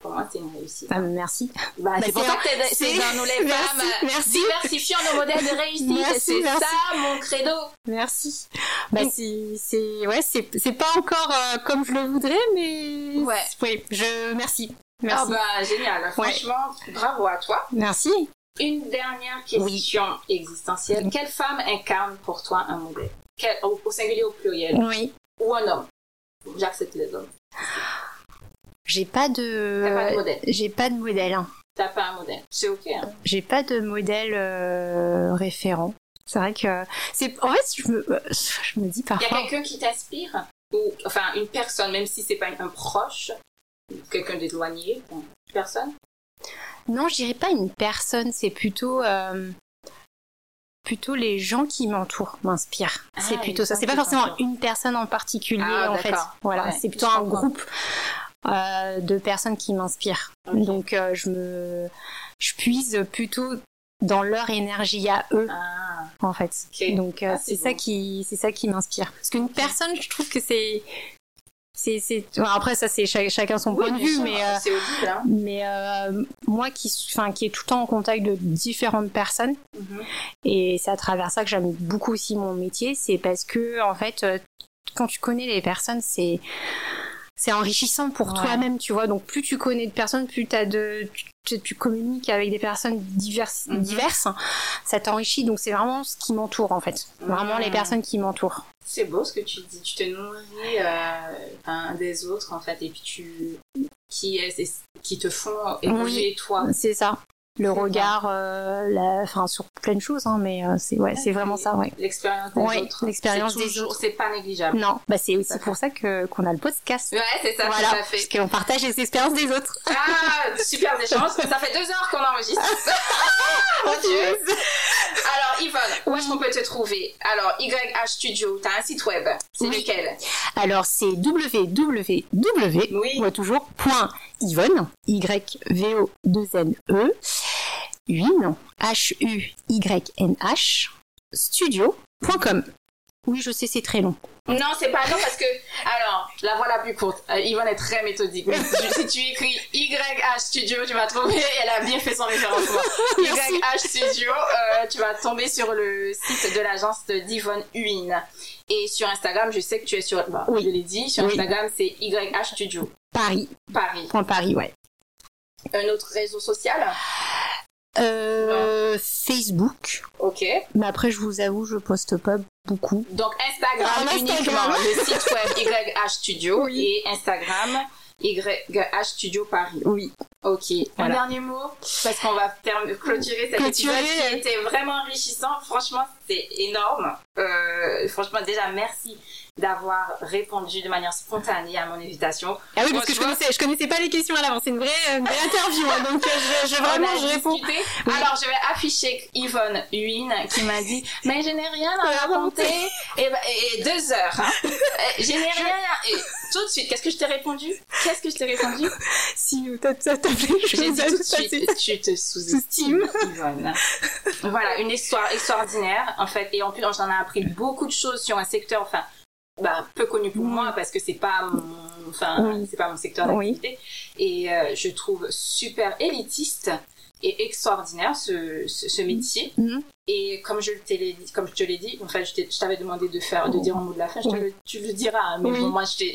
Pour moi, c'est une réussite. Ah, merci. Bah, Bah, c'est pour ça que t'es- c'est- dans nous les Merci, femmes. merci. Diversifions nos modèles de réussite. Merci, c'est merci. ça mon credo. Merci. Bah, c'est, c'est, ouais, c'est, c'est pas encore euh, comme je le voudrais, mais. Ouais. Oui, je, merci. Ah Merci. bah, génial. Franchement, bravo à toi. Merci. Une dernière question existentielle. Quelle femme incarne pour toi un modèle? Quel- au, au singulier ou au pluriel? Oui. Ou un homme? J'accepte les hommes. J'ai pas de. T'as pas de modèle? J'ai pas de modèle. hein. T'as pas un modèle? C'est ok. Hein. J'ai pas de modèle euh, référent. C'est vrai que c'est en fait je me je me dis Il y a parfois quelqu'un qui t'inspire ou enfin une personne, même si c'est pas un proche, quelqu'un d'éloigné, bon, une personne? non je dirais pas une personne c'est plutôt euh, plutôt les gens qui m'entourent m'inspirent Ah, c'est plutôt ça c'est pas forcément une personne en particulier Ah, en fait voilà Ouais, c'est plutôt un comprends. groupe euh, de personnes qui m'inspirent donc euh, je me je puise plutôt dans leur énergie à eux Ah, en fait. Donc euh, Ah, c'est ça bon. qui c'est ça qui m'inspire. Parce qu'une personne, je trouve que c'est c'est après ça c'est cha- chacun son point de vue, sûr, mais euh, audible. Hein. mais euh, moi qui enfin qui est tout le temps en contact de différentes personnes Mhm. et c'est à travers ça que j'aime beaucoup aussi mon métier, c'est parce que en fait euh, quand tu connais les personnes, c'est c'est enrichissant pour Ouais. toi-même, tu vois. Donc plus tu connais de personnes, plus t'as de tu, tu communiques avec des personnes diverses, Mhm. diverses ça t'enrichit. Donc c'est vraiment ce qui m'entoure en fait. Vraiment les personnes qui m'entourent. C'est beau ce que tu dis. Tu te nourris euh, des autres en fait, et puis tu qui est qui te font évoluer toi. C'est ça. Le regard, euh, la... enfin sur plein de choses, hein, mais euh, c'est ouais, c'est vraiment ça, ouais. L'expérience des Ouais, autres. l'expérience des toujours- autres. C'est pas négligeable. Non, bah c'est aussi pour ça que qu'on a le podcast. Ouais, c'est ça, voilà, tout à parce fait. qu'on partage les expériences des autres. Ah, super échange. Ça fait deux heures qu'on enregistre. Mon Dieu. Alors, Yvonne, où est-ce qu'on peut te trouver? Alors, YH Studio, t'as un site web. C'est Oui. lequel? Alors c'est www, Oui. moi toujours, point Yvonne, Y-V-O-2-N-E, Uyn, H-U-Y-N-H, studio.com. Oui, je sais, c'est très long. Non, c'est pas non parce que. Alors, la voix la plus courte. Euh, Yvonne est très méthodique. Mais si tu écris YH Studio, tu vas trouver. Elle a bien fait son référencement. YH Studio, euh, tu vas tomber sur le site de l'agence d'Yvonne Huyn. Et sur Instagram, je sais que tu es sur. Bah, Oui. Je l'ai dit. Sur Oui. Instagram, c'est YH Studio Paris, Paris. point Paris, ouais. Un autre réseau social? Euh, Facebook, Ok. mais après, je vous avoue, je poste pas beaucoup. Donc Instagram Ah, uniquement, le site web YH Studio Oui. et Instagram YH Studio Paris. Oui. Ok. Un dernier mot parce qu'on va clôturer cet Clôturer. épisode qui était vraiment enrichissant. Franchement, c'est énorme. Euh, franchement, déjà merci d'avoir répondu de manière spontanée à mon invitation. Ah oui, parce que je connaissais, je connaissais pas les questions à l'avance. C'est une vraie, une vraie interview, hein, donc euh, je, je- vraiment, je réponds. Oui. Alors, je vais afficher Yvonne Huyn qui m'a dit Mais je n'ai rien à raconter. Et, bah, et- deux heures. Hein. Je n'ai rien. Et tout de suite, qu'est-ce que je t'ai répondu? Qu'est-ce que je t'ai répondu? Si fait les J'ai choses dit à tout de suite Tu te sous-estimes, Yvonne. Voilà, une histoire extraordinaire, en fait. Et en plus, j'en ai appris beaucoup de choses sur un secteur, enfin, bah, peu connu pour Oui. moi parce que c'est pas mon, enfin, Oui. c'est pas mon secteur Oui. d'activité. Et euh, je trouve super élitiste et extraordinaire ce, ce, ce métier. Mhm. Et comme je te l'ai dit, comme je te l'ai dit, je t'ai- je t'avais demandé de faire, de dire un mot de la fin. Je te Oui. le, tu le diras, hein, mais Oui. bon, moi, j'ai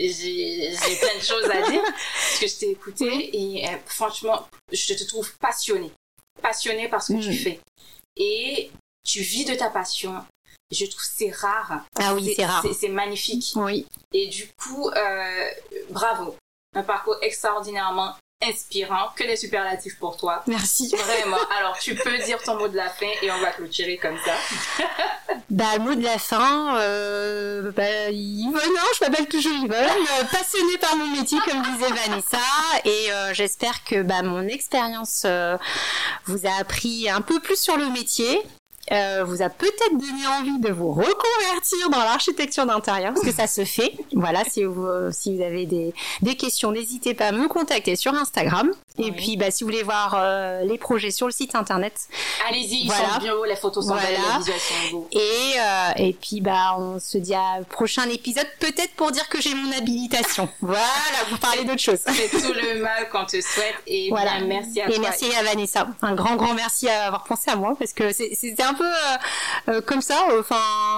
plein de choses à dire parce que je t'ai écouté et euh, franchement, je te trouve passionnée, passionnée par ce que tu Mhm. fais et tu vis de ta passion. Je trouve c'est rare. Ah oui, c'est rare. C'est c'est magnifique. Oui. Et du coup, euh, bravo. Un parcours extraordinairement inspirant, que des superlatifs pour toi. Merci. Vraiment. Alors, tu peux dire ton mot de la fin et on va clôturer comme ça. bah, mot de la fin, euh, bah, Yvonne, je m'appelle toujours Yvonne, euh, passionnée par mon métier, comme disait Vanessa, et euh, j'espère que bah, mon expérience euh, vous a appris un peu plus sur le métier, euh, vous a peut-être donné envie de vous reconvertir dans l'architecture d'intérieur, parce que ça se fait. Voilà, si vous, si vous avez des, des questions, n'hésitez pas à me contacter sur Instagram. Et Oui. puis, bah, si vous voulez voir euh, les projets sur le site internet. Allez-y, ils Voilà. sont bio, les photos sont Voilà. belles, les visuels sont beaux. Et, euh, et puis, bah, on se dit à prochain épisode, peut-être pour dire que j'ai mon habilitation. Voilà, vous parlez d'autre chose. C'est tout le mal qu'on te souhaite et Voilà. bien, merci à et toi. merci à Vanessa. Un grand, grand merci à avoir pensé à moi parce que c'est- c'était un peu euh, euh, comme ça. Enfin.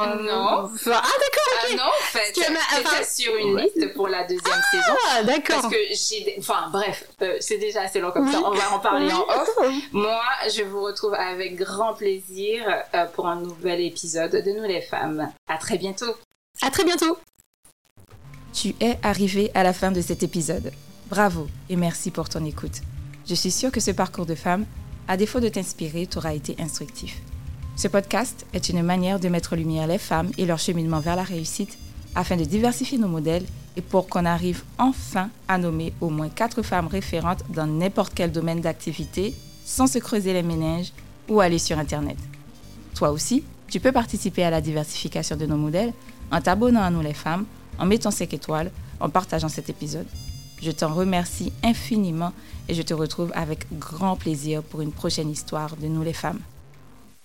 euh, Non. enfin, ah, d'accord, Ah ok. non, en fait, j'étais enfin- sur une liste pour la deuxième saison. Ah, d'accord. Parce que j'ai... Enfin, bref, euh, c'est déjà assez long comme Oui. ça. On va en parler Oui. en off. Oui. Moi, je vous retrouve avec grand plaisir euh, pour un nouvel épisode de Nous les femmes. À très bientôt. À très bientôt. Tu es arrivé à la fin de cet épisode. Bravo et merci pour ton écoute. Je suis sûre que ce parcours de femme, à défaut de t'inspirer, t'aura été instructif. Ce podcast est une manière de mettre en lumière les femmes et leur cheminement vers la réussite afin de diversifier nos modèles et pour qu'on arrive enfin à nommer au moins quatre femmes référentes dans n'importe quel domaine d'activité sans se creuser les méninges ou aller sur Internet. Toi aussi, tu peux participer à la diversification de nos modèles en t'abonnant à nous les femmes, en mettant 5 étoiles, en partageant cet épisode. Je t'en remercie infiniment et je te retrouve avec grand plaisir pour une prochaine histoire de nous les femmes.